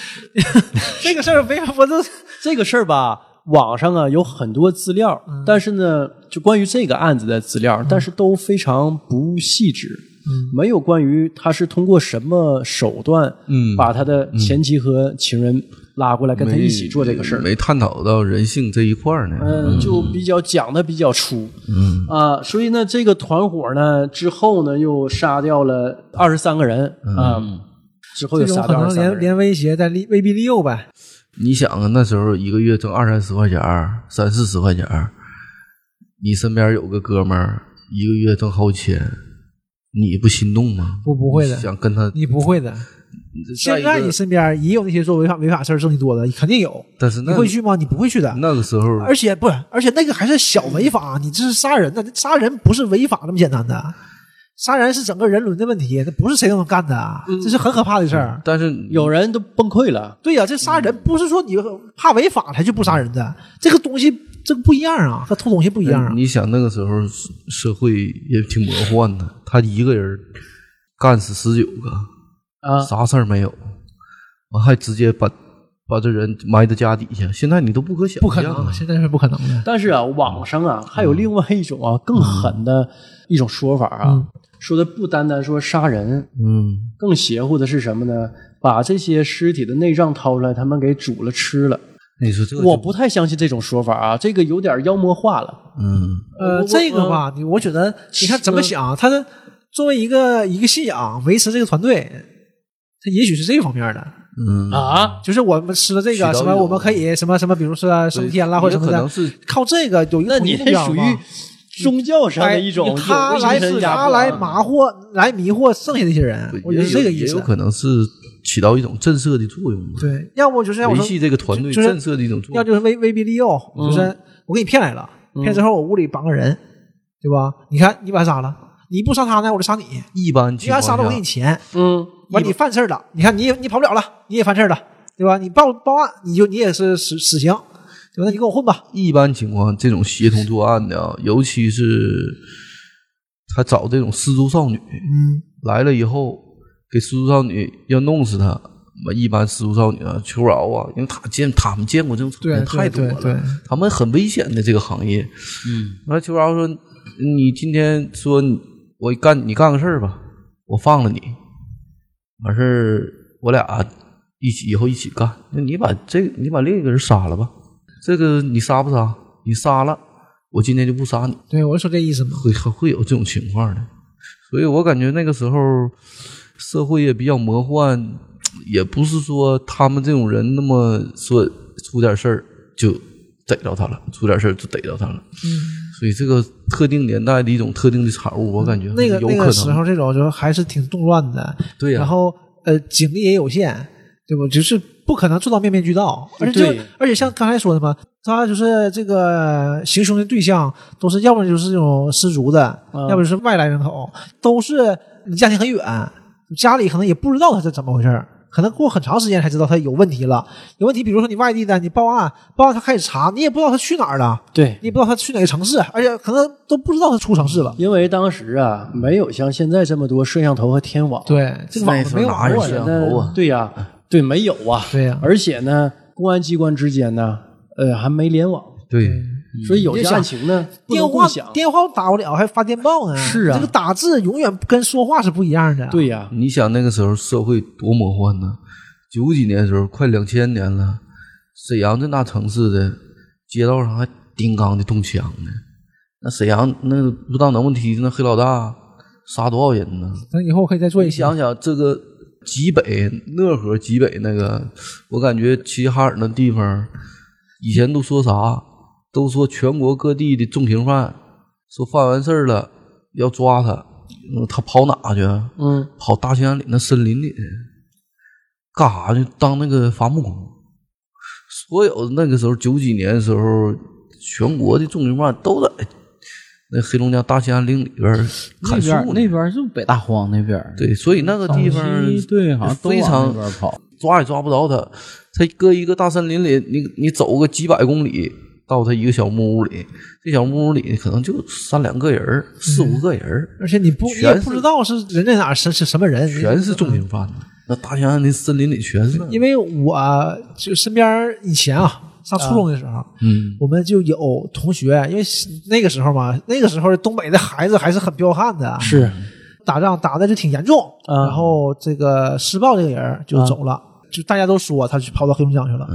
这个事儿没我这 这个事儿吧，网上啊有很多资料，但是呢，就关于这个案子的资料，但是都非常不细致，没有关于他是通过什么手段，嗯。把他的前妻和情人拉过来跟他一起做这个事儿，没探讨到人性这一块儿呢。嗯，就比较讲的比较粗，嗯。啊，所以呢，这个团伙呢之后呢又杀掉了二十三个人。啊，之后又杀掉二可能连十三个人，连威胁再利威逼利诱呗。你想啊，那时候一个月挣二三十块钱，三四十块钱，你身边有个哥们儿一个月挣好几千，你不心动吗？我不会的想跟他你不会的，现在你身边也有那些做违法违法事儿挣得多的，肯定有。你但是那会去吗？你不会去的。那个时候，而且不是，而且那个还是小违法，你这是杀人的，杀人不是违法那么简单的，杀人是整个人伦的问题，那不是谁都能干的，这是很可怕的事儿。但是有人都崩溃了。对呀、这杀人不是说你怕违法才去不杀人的，这个东西这个不一样啊，和偷东西不一样啊。你想那个时候社会也挺魔幻的，他一个人干死十九个，啊啥事儿没有，完还直接把把这人埋在家底下，现在你都不可想不可能，现在是不可能的。但是啊，网上啊还有另外一种啊更狠的一种说法啊，说的不单单说杀人，嗯，更邪乎的是什么呢？把这些尸体的内脏掏出来，他们给煮了吃了。你说这个我不太相信这种说法啊，这个有点妖魔化了。嗯呃，这个吧，你我觉得你看怎么想，他的作为一个一个信仰维持这个团队，他也许是这个方面的。嗯啊，就是我们吃了这个什么，我们可以什么什么，比如说升天啦或者什么的，靠这个有一个你这属于目标嘛宗教上的一种哎他来他来迫啊马惑来迷惑剩下那些人，我觉得是这个意思也有。可能是起到一种震慑的作用嘛，对，要不就是要维系这个团队就是震慑的一种作用。要就是威威逼利诱，就是我给你骗来了，骗之后我屋里绑个人，对吧？你看你把他杀了，你不杀他呢，我就杀你。一般你要杀了我给你，钱，嗯，完你犯事儿了，你看你也你跑不了了，你也犯事儿了，对吧？你报报案，你就你也是死死刑，对吧？那你跟我混吧。一般情况，这种协同作案的啊，尤其是他找这种失足少女嗯，来了以后，给失足少女要弄死她，嘛，一般失足少女啊求饶啊，因为他见他们见过这种场面太多了，他们很危险的这个行业。嗯，完了，求饶说：“你今天说我干你干个事儿吧，我放了你，完事儿我俩一起以后一起干。那你把这个你把另一个人杀了吧，这个你杀不杀？你杀了，我今天就不杀你。对，我就说这意思嘛。会会有这种情况的，所以我感觉那个时候社会也比较魔幻，也不是说他们这种人那么说出点事儿就逮着他了，出点事儿就逮着他了。嗯，所以这个特定年代的一种特定的产物，我感觉那个那个时候。这种就还是挺动乱的，对呀、然后呃警力也有限，对不？就是不可能做到面面俱到，而且就而且像刚才说的嘛，他就是这个行凶的对象都是要么就是这种失足的，嗯要不就是外来人口，都是离家庭很远，家里可能也不知道他是怎么回事儿可能过很长时间才知道他有问题了。有问题，比如说你外地的，你报案，报案他开始查，你也不知道他去哪儿了，对，你也不知道他去哪个城市，而且可能都不知道他出城市了。因为当时啊，没有像现在这么多摄像头和天网，对，这个网没有头啊对呀、对，没有啊，对呀而且呢，公安机关之间呢，呃，还没联网，对，所以有些你想案情呢，电话。电话打不了，还发电报呢。是啊这个打字永远跟说话是不一样的。对呀、你想那个时候社会多魔幻呢？九几年的时候，快两千年了，沈阳这大城市的街道上还叮当的动枪呢。那沈阳那不知道能不能提那黑老大杀多少人呢？等以后可以再做一想想这个极北讷河极北那个，我感觉齐齐哈尔那地方，以前都说啥？都说全国各地的重刑犯，说犯完事儿了要抓他，嗯他跑哪去？嗯，跑大兴安岭那森林里去，干啥去？当那个伐木工。所有那个时候九几年的时候，全国的重刑犯都在那黑龙江大兴安岭里边那砍树那边那边是北大荒那边，对，所以那个地方对，好像非常跑。抓也抓不着他。他搁一个大森林里，你你走个几百公里，到他一个小木屋里，这小木屋里可能就三两个人四五个人儿而且你不也不知道是人在哪是是什么人，全是重刑犯呢。那大兴安岭森林里全是。因为我就身边以前啊上初中的时候，嗯，我们就有同学，因为那个时候嘛，那个时候东北的孩子还是很彪悍的，是打仗打的就挺严重，啊然后这个施暴这个人就走了，就大家都说他去跑到黑龙江去了，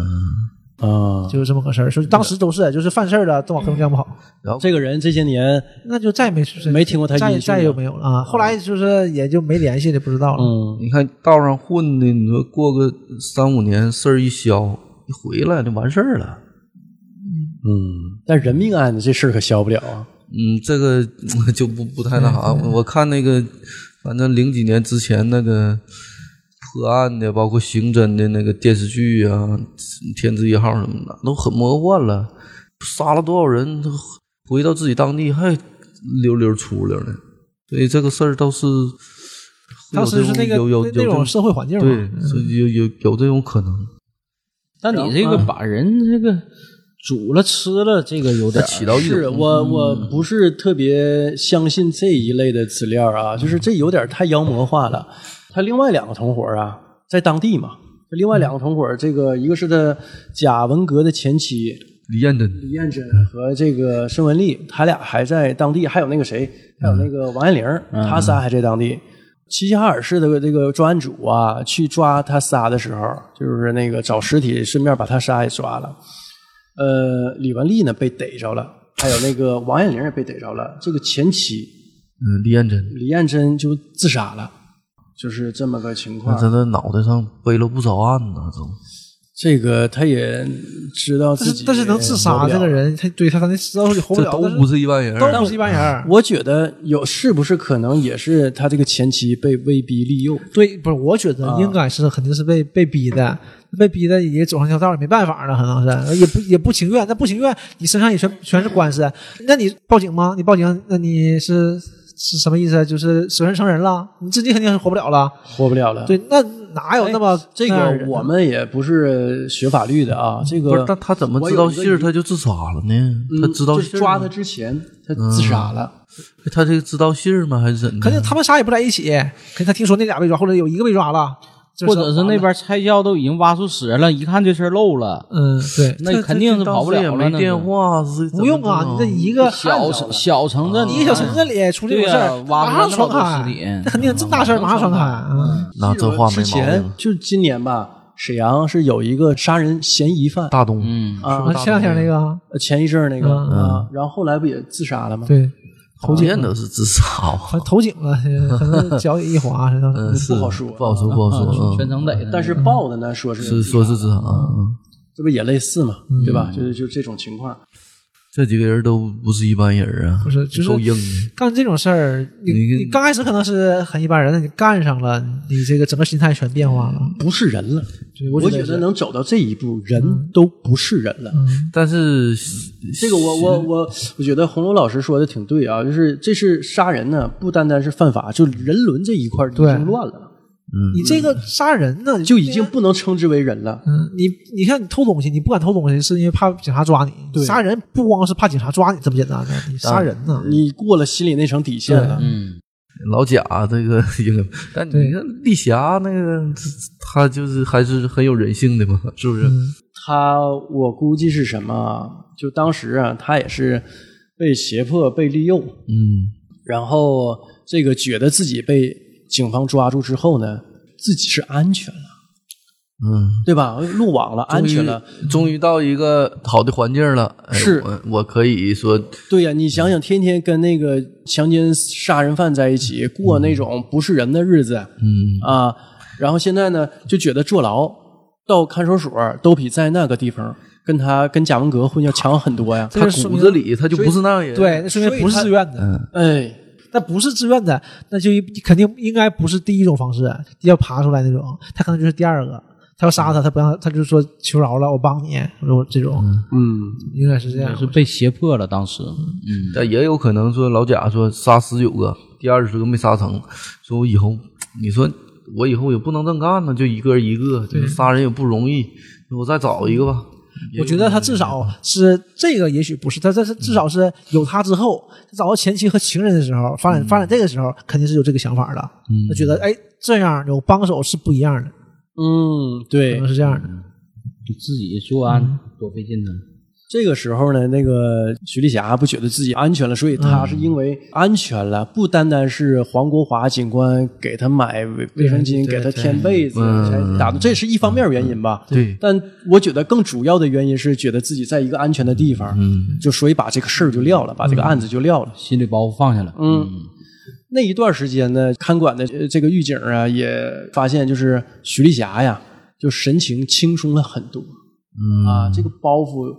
啊，就是这么个事儿。说当时都是就是犯事儿了都往黑龙江跑，这个人这些年，那就再也没没听过他再再也没有了啊。后来就是也就没联系了，不知道了。嗯，你看道上混的，你说过个三五年事儿一消，一回来就完事儿了。嗯，但人命案子这事儿可消不了啊。嗯，这个 就不不太那啥。我看那个，反正零几年之前那个破案的，包括刑侦的那个电视剧啊，《天字一号》什么的，都很魔幻了。杀了多少人，都回到自己当地还溜溜出溜呢。所以这个事儿倒是当时是那个有有有那那种社会环境嘛，对，所以有有有这种可能。但你这个把人这个煮了吃了，这个有点它起到一是我我不是特别相信这一类的资料啊，就是这有点太妖魔化了。他另外两个同伙啊，在当地嘛，另外两个同伙，这个一个是他贾文革的前妻李彦珍，李彦珍和这个申文丽，他俩还在当地，还有那个谁，还有那个王艳玲，他仨还在当地。齐齐哈尔市的这个专案组啊，去抓他仨的时候，就是那个找尸体，顺便把他仨也抓了。呃，李文丽呢被逮着了，还有那个王艳玲也被逮着了。这个前妻嗯，李彦珍，李艳珍就自杀了，就是这么个情那况。他的脑袋上背了不少案呢，都。这个他也知道自己但是但是能自杀这个人，他对他他那知道自己活不了，这都不是一般人。都不是一般人。我觉得有是不是可能也是他这个前妻被威逼利诱？对，不是，我觉得应该是肯定是被被逼的，被逼的也走上条道也，没办法了，可能是也不也不情愿，那不情愿，你身上也全全是官司，那你报警吗？你报警，那你是是什么意思？就是死人成人了，你自己肯定是活不了了。活不了了。对，那哪有那么这个我们也不是学法律的啊，这个不是，个但他怎么知道信儿他就自杀了呢？嗯他知道信儿就是抓他之前他自杀了。他这个知道信儿吗？还是怎的？肯定他们仨也不在一起，肯定他听说那俩被抓，或者有一个被抓了，就或者是那边菜窖都已经挖出屎了，一看这事儿漏了，嗯，对，那肯定是跑不了了。也没电话，是不用啊，你这一个小城小城镇，一个小城镇里出这种事儿，马上传开，那肯定这么大事儿马上传开。嗯，那这话没毛之前病。就今年吧，沈阳是有一个杀人嫌疑犯大东，嗯，啊，啊前两天那个，呃前一阵那个嗯啊，然后后来不也自杀了吗？对，投井了，讨厌都是自杀啊。好像投井了，可能脚也一滑不好说不好说，不好说。嗯全程逮的。但是报的呢，说是是说是自杀，嗯，这不也类似嘛，对吧？就是就这种情况。这几个人都不是一般人啊，不是就是够硬的。干这种事儿，你你你刚开始可能是很一般人，你干上了，你这个整个心态全变化了。不是人了，对我觉我觉得能走到这一步，人都不是人了。但是这个我我我我觉得红楼老师说的挺对啊，就是这是杀人呢，不单单是犯法，就人伦这一块已经乱了，你这个杀人呢，就已经不能称之为人了。嗯，你你看你偷东西，你不敢偷东西，是因为怕警察抓你。对杀人不光是怕警察抓你这么简单的，你杀人呢？你过了心里那层底线了，嗯，老贾这个应该，但你看丽霞那个，他就是还是很有人性的嘛，是不是？嗯他我估计是什么？就当时啊，他也是被胁迫、被利用，嗯，然后这个觉得自己被警方抓住之后呢，自己是安全了，嗯，对吧？落网了，安全了。终于，到一个好的环境了。哎是我我可以说，对呀、你想想，天天跟那个强奸杀人犯在一起，过那种不是人的日子嗯，啊，然后现在呢，就觉得坐牢到看守所都比在那个地方跟他跟贾文革混要强很多呀。他骨子里他就不是那样人。对，那说明不是自愿的。哎，那不是自愿的，那就肯定应该不是第一种方式，要爬出来那种，他可能就是第二个。他要杀他，他不让，他就说求饶了，我帮你，说这种嗯，应该是这样是。被胁迫了，当时，嗯，但也有可能说老贾说杀十九个，第二十个没杀成，说我以后你说我以后也不能这么干呢，就一个人一个，杀人也不容易，我再找一个吧。我觉得他至少是这个，也许不是他，这是至少是有他之后，他找到前妻和情人的时候，发展发展这个时候，肯定是有这个想法的。他觉得哎，这样有帮手是不一样的，嗯，对可对能，是这样的。就自己作案多费劲呢。这个时候呢，那个徐丽霞不觉得自己安全了，所以她是因为安全了，不单单是黄国华警官给她买卫卫生巾，给她添被子打的，这是一方面原因吧。对，但我觉得更主要的原因是觉得自己在一个安全的地方，嗯，就所以把这个事儿就撂了，把这个案子就撂了。心里包袱放下了。嗯，那一段时间呢，看管的呃这个狱警啊，也发现就是徐丽霞呀，就神情轻松了很多。嗯啊，这个包袱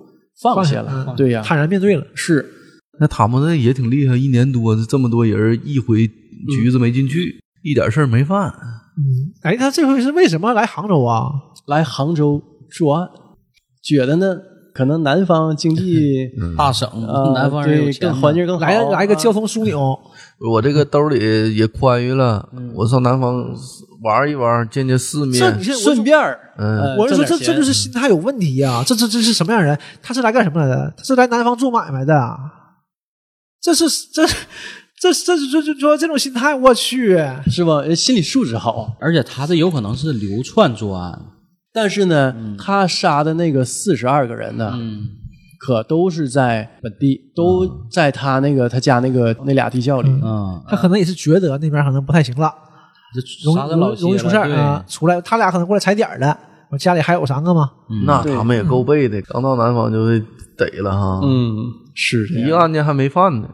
放下了，对呀、坦然面对了。是。那他们这也挺厉害，一年多这么多人，一回局子没进去，一点事儿没犯。嗯，哎，他这回是为什么来杭州啊？来杭州作案，觉得呢，可能南方经济 大省，呃南方人更环境更好，来来个交通，通枢纽，我这个兜里也宽裕了，我上南方玩一玩，见见世这面顺便儿，嗯呃我是说，这这就是心态有问题呀、这这这是什么样人？他是来干什么来的？他是来南方做买卖的。这是这这这这这说这种心态，我去，是吧？呃心理素质好，而且他这有可能是流窜作案。但是呢，他杀的那个四十二个人呢，嗯，可都是在本地，都在他那个他家那个那俩地窖里。嗯，他可能也是觉得那边可能不太行了，这容易老容易容易出事儿啊。出来，他俩可能过来踩点儿的。我家里还有三个吗？那他们也够背的，刚到南方就被逮了哈。嗯，是这一个案件还没犯呢。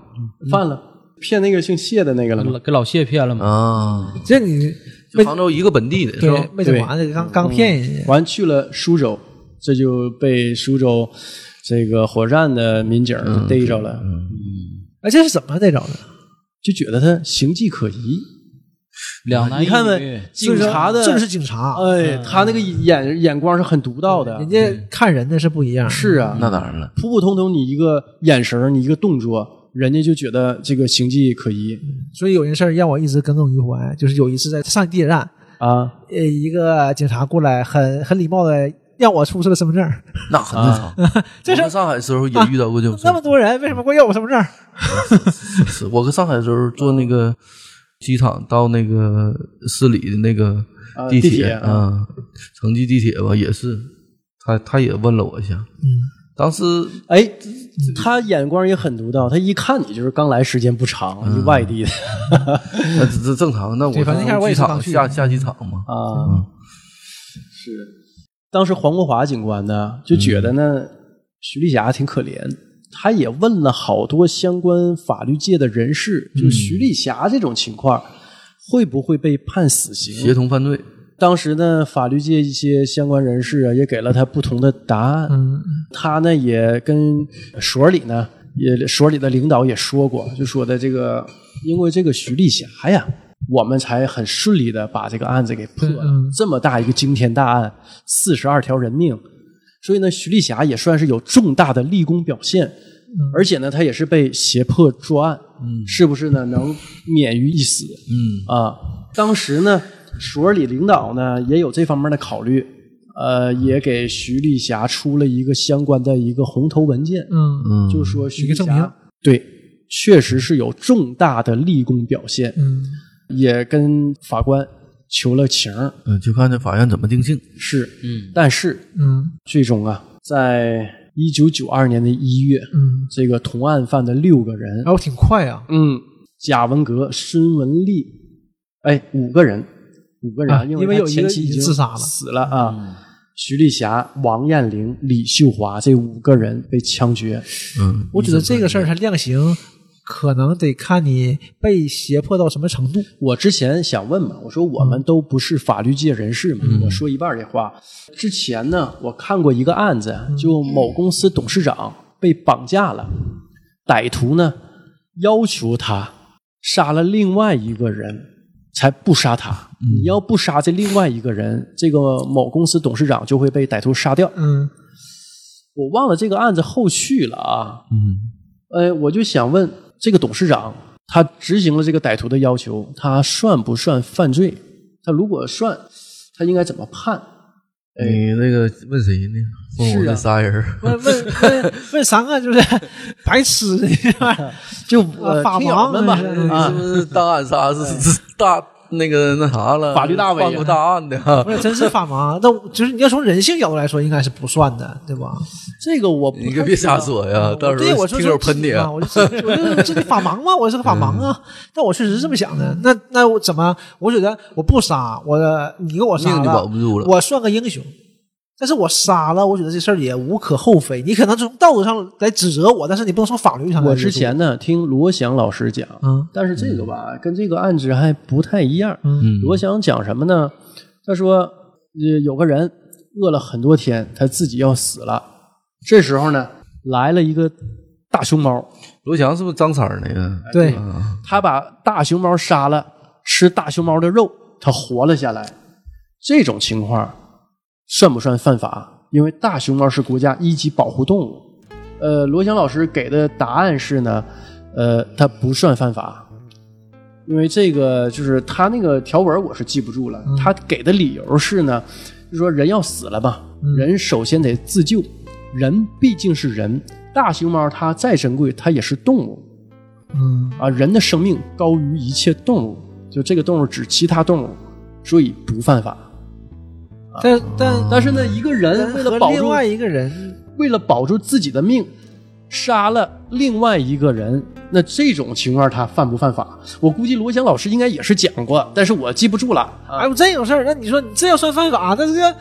犯了，骗那个姓谢的那个了？给老谢骗了嘛？啊，这你就杭州一个本地的是吧对？没整完，这刚刚骗人家。完去了苏州，这就被苏州这个火车站的民警逮着了，嗯哎，这是怎么逮着的？就觉得他形迹可疑。两男一你看看警察的，这是警察，哎，他那个眼眼光是很独到的人。家看人的是不一样。是啊，那当然了，普普通通你一个眼神，你一个动作，人家就觉得这个行迹可疑所以有件事儿让我一直耿耿于怀，就是有一次在上地铁站，啊。呃，一个警察过来，很很礼貌的让我出示了身份证。那很正常。这是上海的时候也遇到过这种事那么多人，为什么会要我身份证儿？是我搁上海的时候坐那个机场到那个市里的那个地铁啊，城际地铁吧，也是他他也问了我一下，嗯，当时哎，他眼光也很独到，他一看你就是刚来时间不长，嗯就外地的 那这这正常，那我刚去下下机场嘛，啊。嗯是，当时黄国华警官呢就觉得呢，徐丽霞挺可怜，他也问了好多相关法律界的人士，就徐丽霞这种情况会不会被判死刑？协同犯罪，当时呢，法律界一些相关人士啊，也给了他不同的答案。嗯，他呢也跟所里呢，也所里的领导也说过，就说的这个，因为这个徐丽霞呀，我们才很顺利的把这个案子给破了。嗯这么大一个惊天大案，四十二条人命，所以呢，徐丽霞也算是有重大的立功表现。而且呢，她也是被胁迫作案，嗯，是不是呢？能免于一死？嗯啊，当时呢，所里领导呢也有这方面的考虑，呃，也给徐丽霞出了一个相关的一个红头文件，嗯嗯，就是说徐丽霞对，确实是有重大的立功表现，嗯也跟法官求了情儿，嗯，就看这法院怎么定性，是，嗯。但是嗯。最终啊，在一九九二年的一月，嗯，这个同案犯的六个人，然后挺快啊，嗯，贾文革、孙文丽，哎，五个人，五个人，啊因为有一个已前妻已经经自杀了。死了啊。徐丽霞、王艳玲、李秀华这五个人被枪决，嗯，我觉得这个事儿它量刑可能得看你被胁迫到什么程度。我之前想问嘛，我说我们都不是法律界人士嘛，我说一半这话。之前呢，我看过一个案子，就某公司董事长被绑架了，歹徒呢要求他杀了另外一个人，才不杀他。你要不杀这另外一个人，这个某公司董事长就会被歹徒杀掉。嗯我忘了这个案子后续了啊。嗯呃，我就想问这个董事长，他执行了这个歹徒的要求，他算不算犯罪？他如果算，他应该怎么判？你那个问谁呢？问我是啊这仨人儿，问问问 问三个就是白痴的，就呃法盲们吧是，不是大案杀是是大那个那啥了？法律大伟犯过大案的哈不。是真是法盲。那就是你要从人性角度来说，应该是不算的，对吧？这个我不你可别瞎说呀，到时对，我候听友喷你啊。啊我就我就这个法盲嘛，我是个法盲啊。但我确实是这么想的。那那我怎么？我觉得我不杀我，你给我杀命就，保不住了我算个英雄。但是我杀了，我觉得这事儿也无可厚非。你可能从道德上来指责我，但是你不能从法律上来我之前呢听罗翔老师讲，嗯但是这个吧跟这个案子还不太一样。嗯罗翔讲什么呢？他说，呃，有个人饿了很多天，他自己要死了。这时候呢，来了一个大熊猫，罗翔是不是张三儿那个？对，他把大熊猫杀了，吃大熊猫的肉，他活了下来。这种情况算不算犯法？因为大熊猫是国家一级保护动物。呃，罗翔老师给的答案是呢，呃，它不算犯法，因为这个就是他那个条文我是记不住了。他给的理由是呢，就说人要死了吧，人首先得自救，人毕竟是人，大熊猫它再珍贵，它也是动物。嗯啊，人的生命高于一切动物，就这个动物指其他动物，所以不犯法。但但但是呢，一个人为了和保住另外一个人，为了保住自己的命，杀了另外一个人，那这种情况他犯不犯法？我估计罗翔老师应该也是讲过，但是我记不住了。啊哎，我真有事儿，那你说你这要算犯法，那这个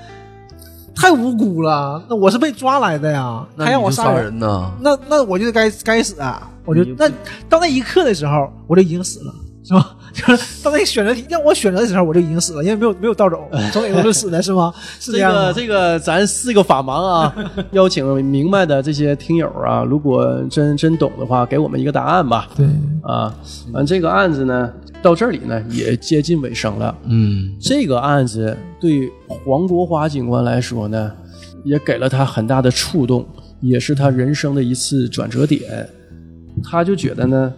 太无辜了。那我是被抓来的呀，还让我杀人，呢？那那我就该该死啊！我就那到那一刻的时候，我就已经死了，是吧？就是到那个选择题让我选择的时候，我就已经死了，因为没有没有倒走，从哪头就死的，是吗？是这样吗个这个，咱四个法盲啊，邀请明白的这些听友啊，如果真真懂的话，给我们一个答案吧。对，啊，完这个案子呢，到这里呢也接近尾声了。嗯这个案子对黄国华警官来说呢，也给了他很大的触动，也是他人生的一次转折点。他就觉得呢，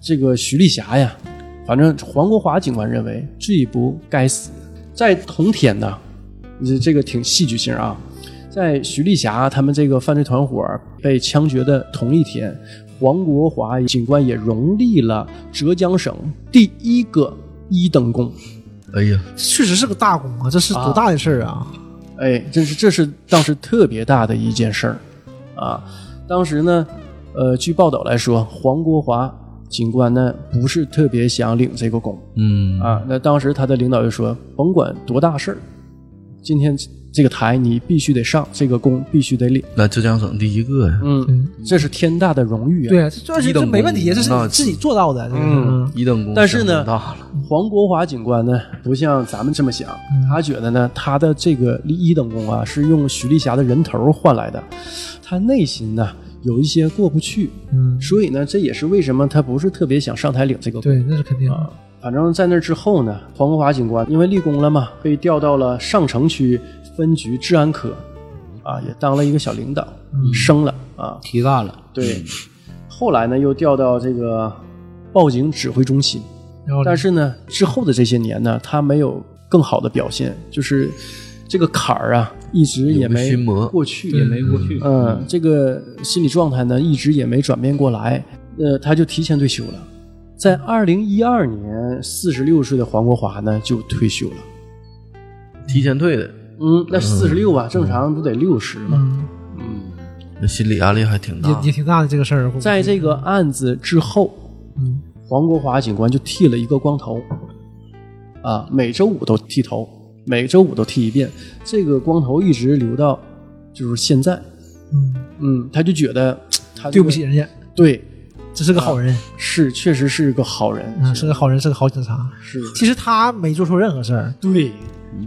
这个徐丽霞呀，反正黄国华警官认为罪不该死。在同天呢，这这个挺戏剧性啊，在徐丽霞他们这个犯罪团伙被枪决的同一天，黄国华警官也荣立了浙江省第一个一等功。哎呀，确实是个大功啊，这是多大的事儿啊！哎，这是这是当时特别大的一件事儿啊！当时呢，呃，据报道来说，黄国华警官呢不是特别想领这个功嗯啊。那当时他的领导就说，甭管多大事儿，今天这个台你必须得上，这个功必须得领。那浙江省第一个呀，嗯，这是天大的荣誉啊！对，这这是这没问题，这是自己做到的。这个嗯一等功。但是呢，黄国华警官呢，不像咱们这么想，他觉得呢，他的这个一等功啊，是用徐丽霞的人头换来的，他内心呢有一些过不去，嗯，所以呢，这也是为什么他不是特别想上台领这个。对，那是肯定的。啊，反正在那之后呢，黄国华警官因为立功了嘛，被调到了上城区分局治安科，啊，也当了一个小领导，升了啊。提干了。对，后来呢又调到这个报警指挥中心，但是呢，之后的这些年呢，他没有更好的表现，就是这个坎儿啊，一直也没过去，也没过去。嗯，这个心理状态呢，一直也没转变过来，呃，他就提前退休了。在二零一二年，四十六岁的黄国华呢就退休了。提前退的，嗯，那四十六吧，正常不得六十吗？嗯，嗯，那心理压力还挺大也。也挺大的这个事儿。在这个案子之后，嗯黄国华警官就剃了一个光头，啊，每周五都剃头，每周五都剃一遍。这个光头一直留到就是现在。嗯，嗯，他就觉得他、这个对不起，人家，对，这是个好人，是确实是个好人，嗯，是个好人，是个好警察。是。其实他没做错任何事儿，对，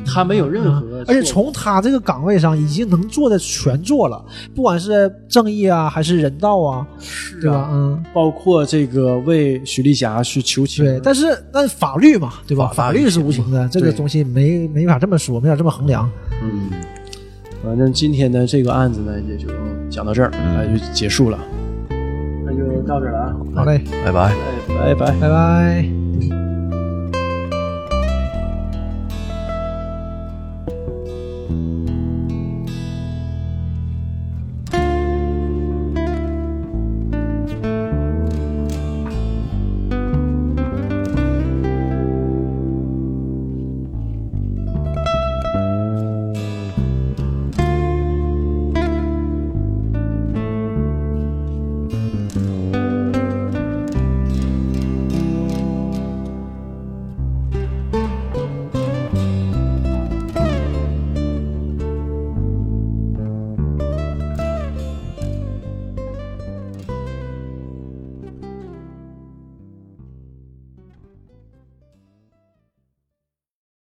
他没有任何，嗯而且从他这个岗位上已经能做的全做了，不管是正义啊，还是人道啊，是对吧？嗯，包括这个为许丽霞去求情，对。但是那法律嘛，对吧？法律法律是无情的，这个对东西没没法这么说，没法这么衡量。嗯，反正今天的这个案子呢，也就讲到这儿，那就结束了，那就到这儿了啊，好嘞，拜拜。哎，拜拜。拜拜。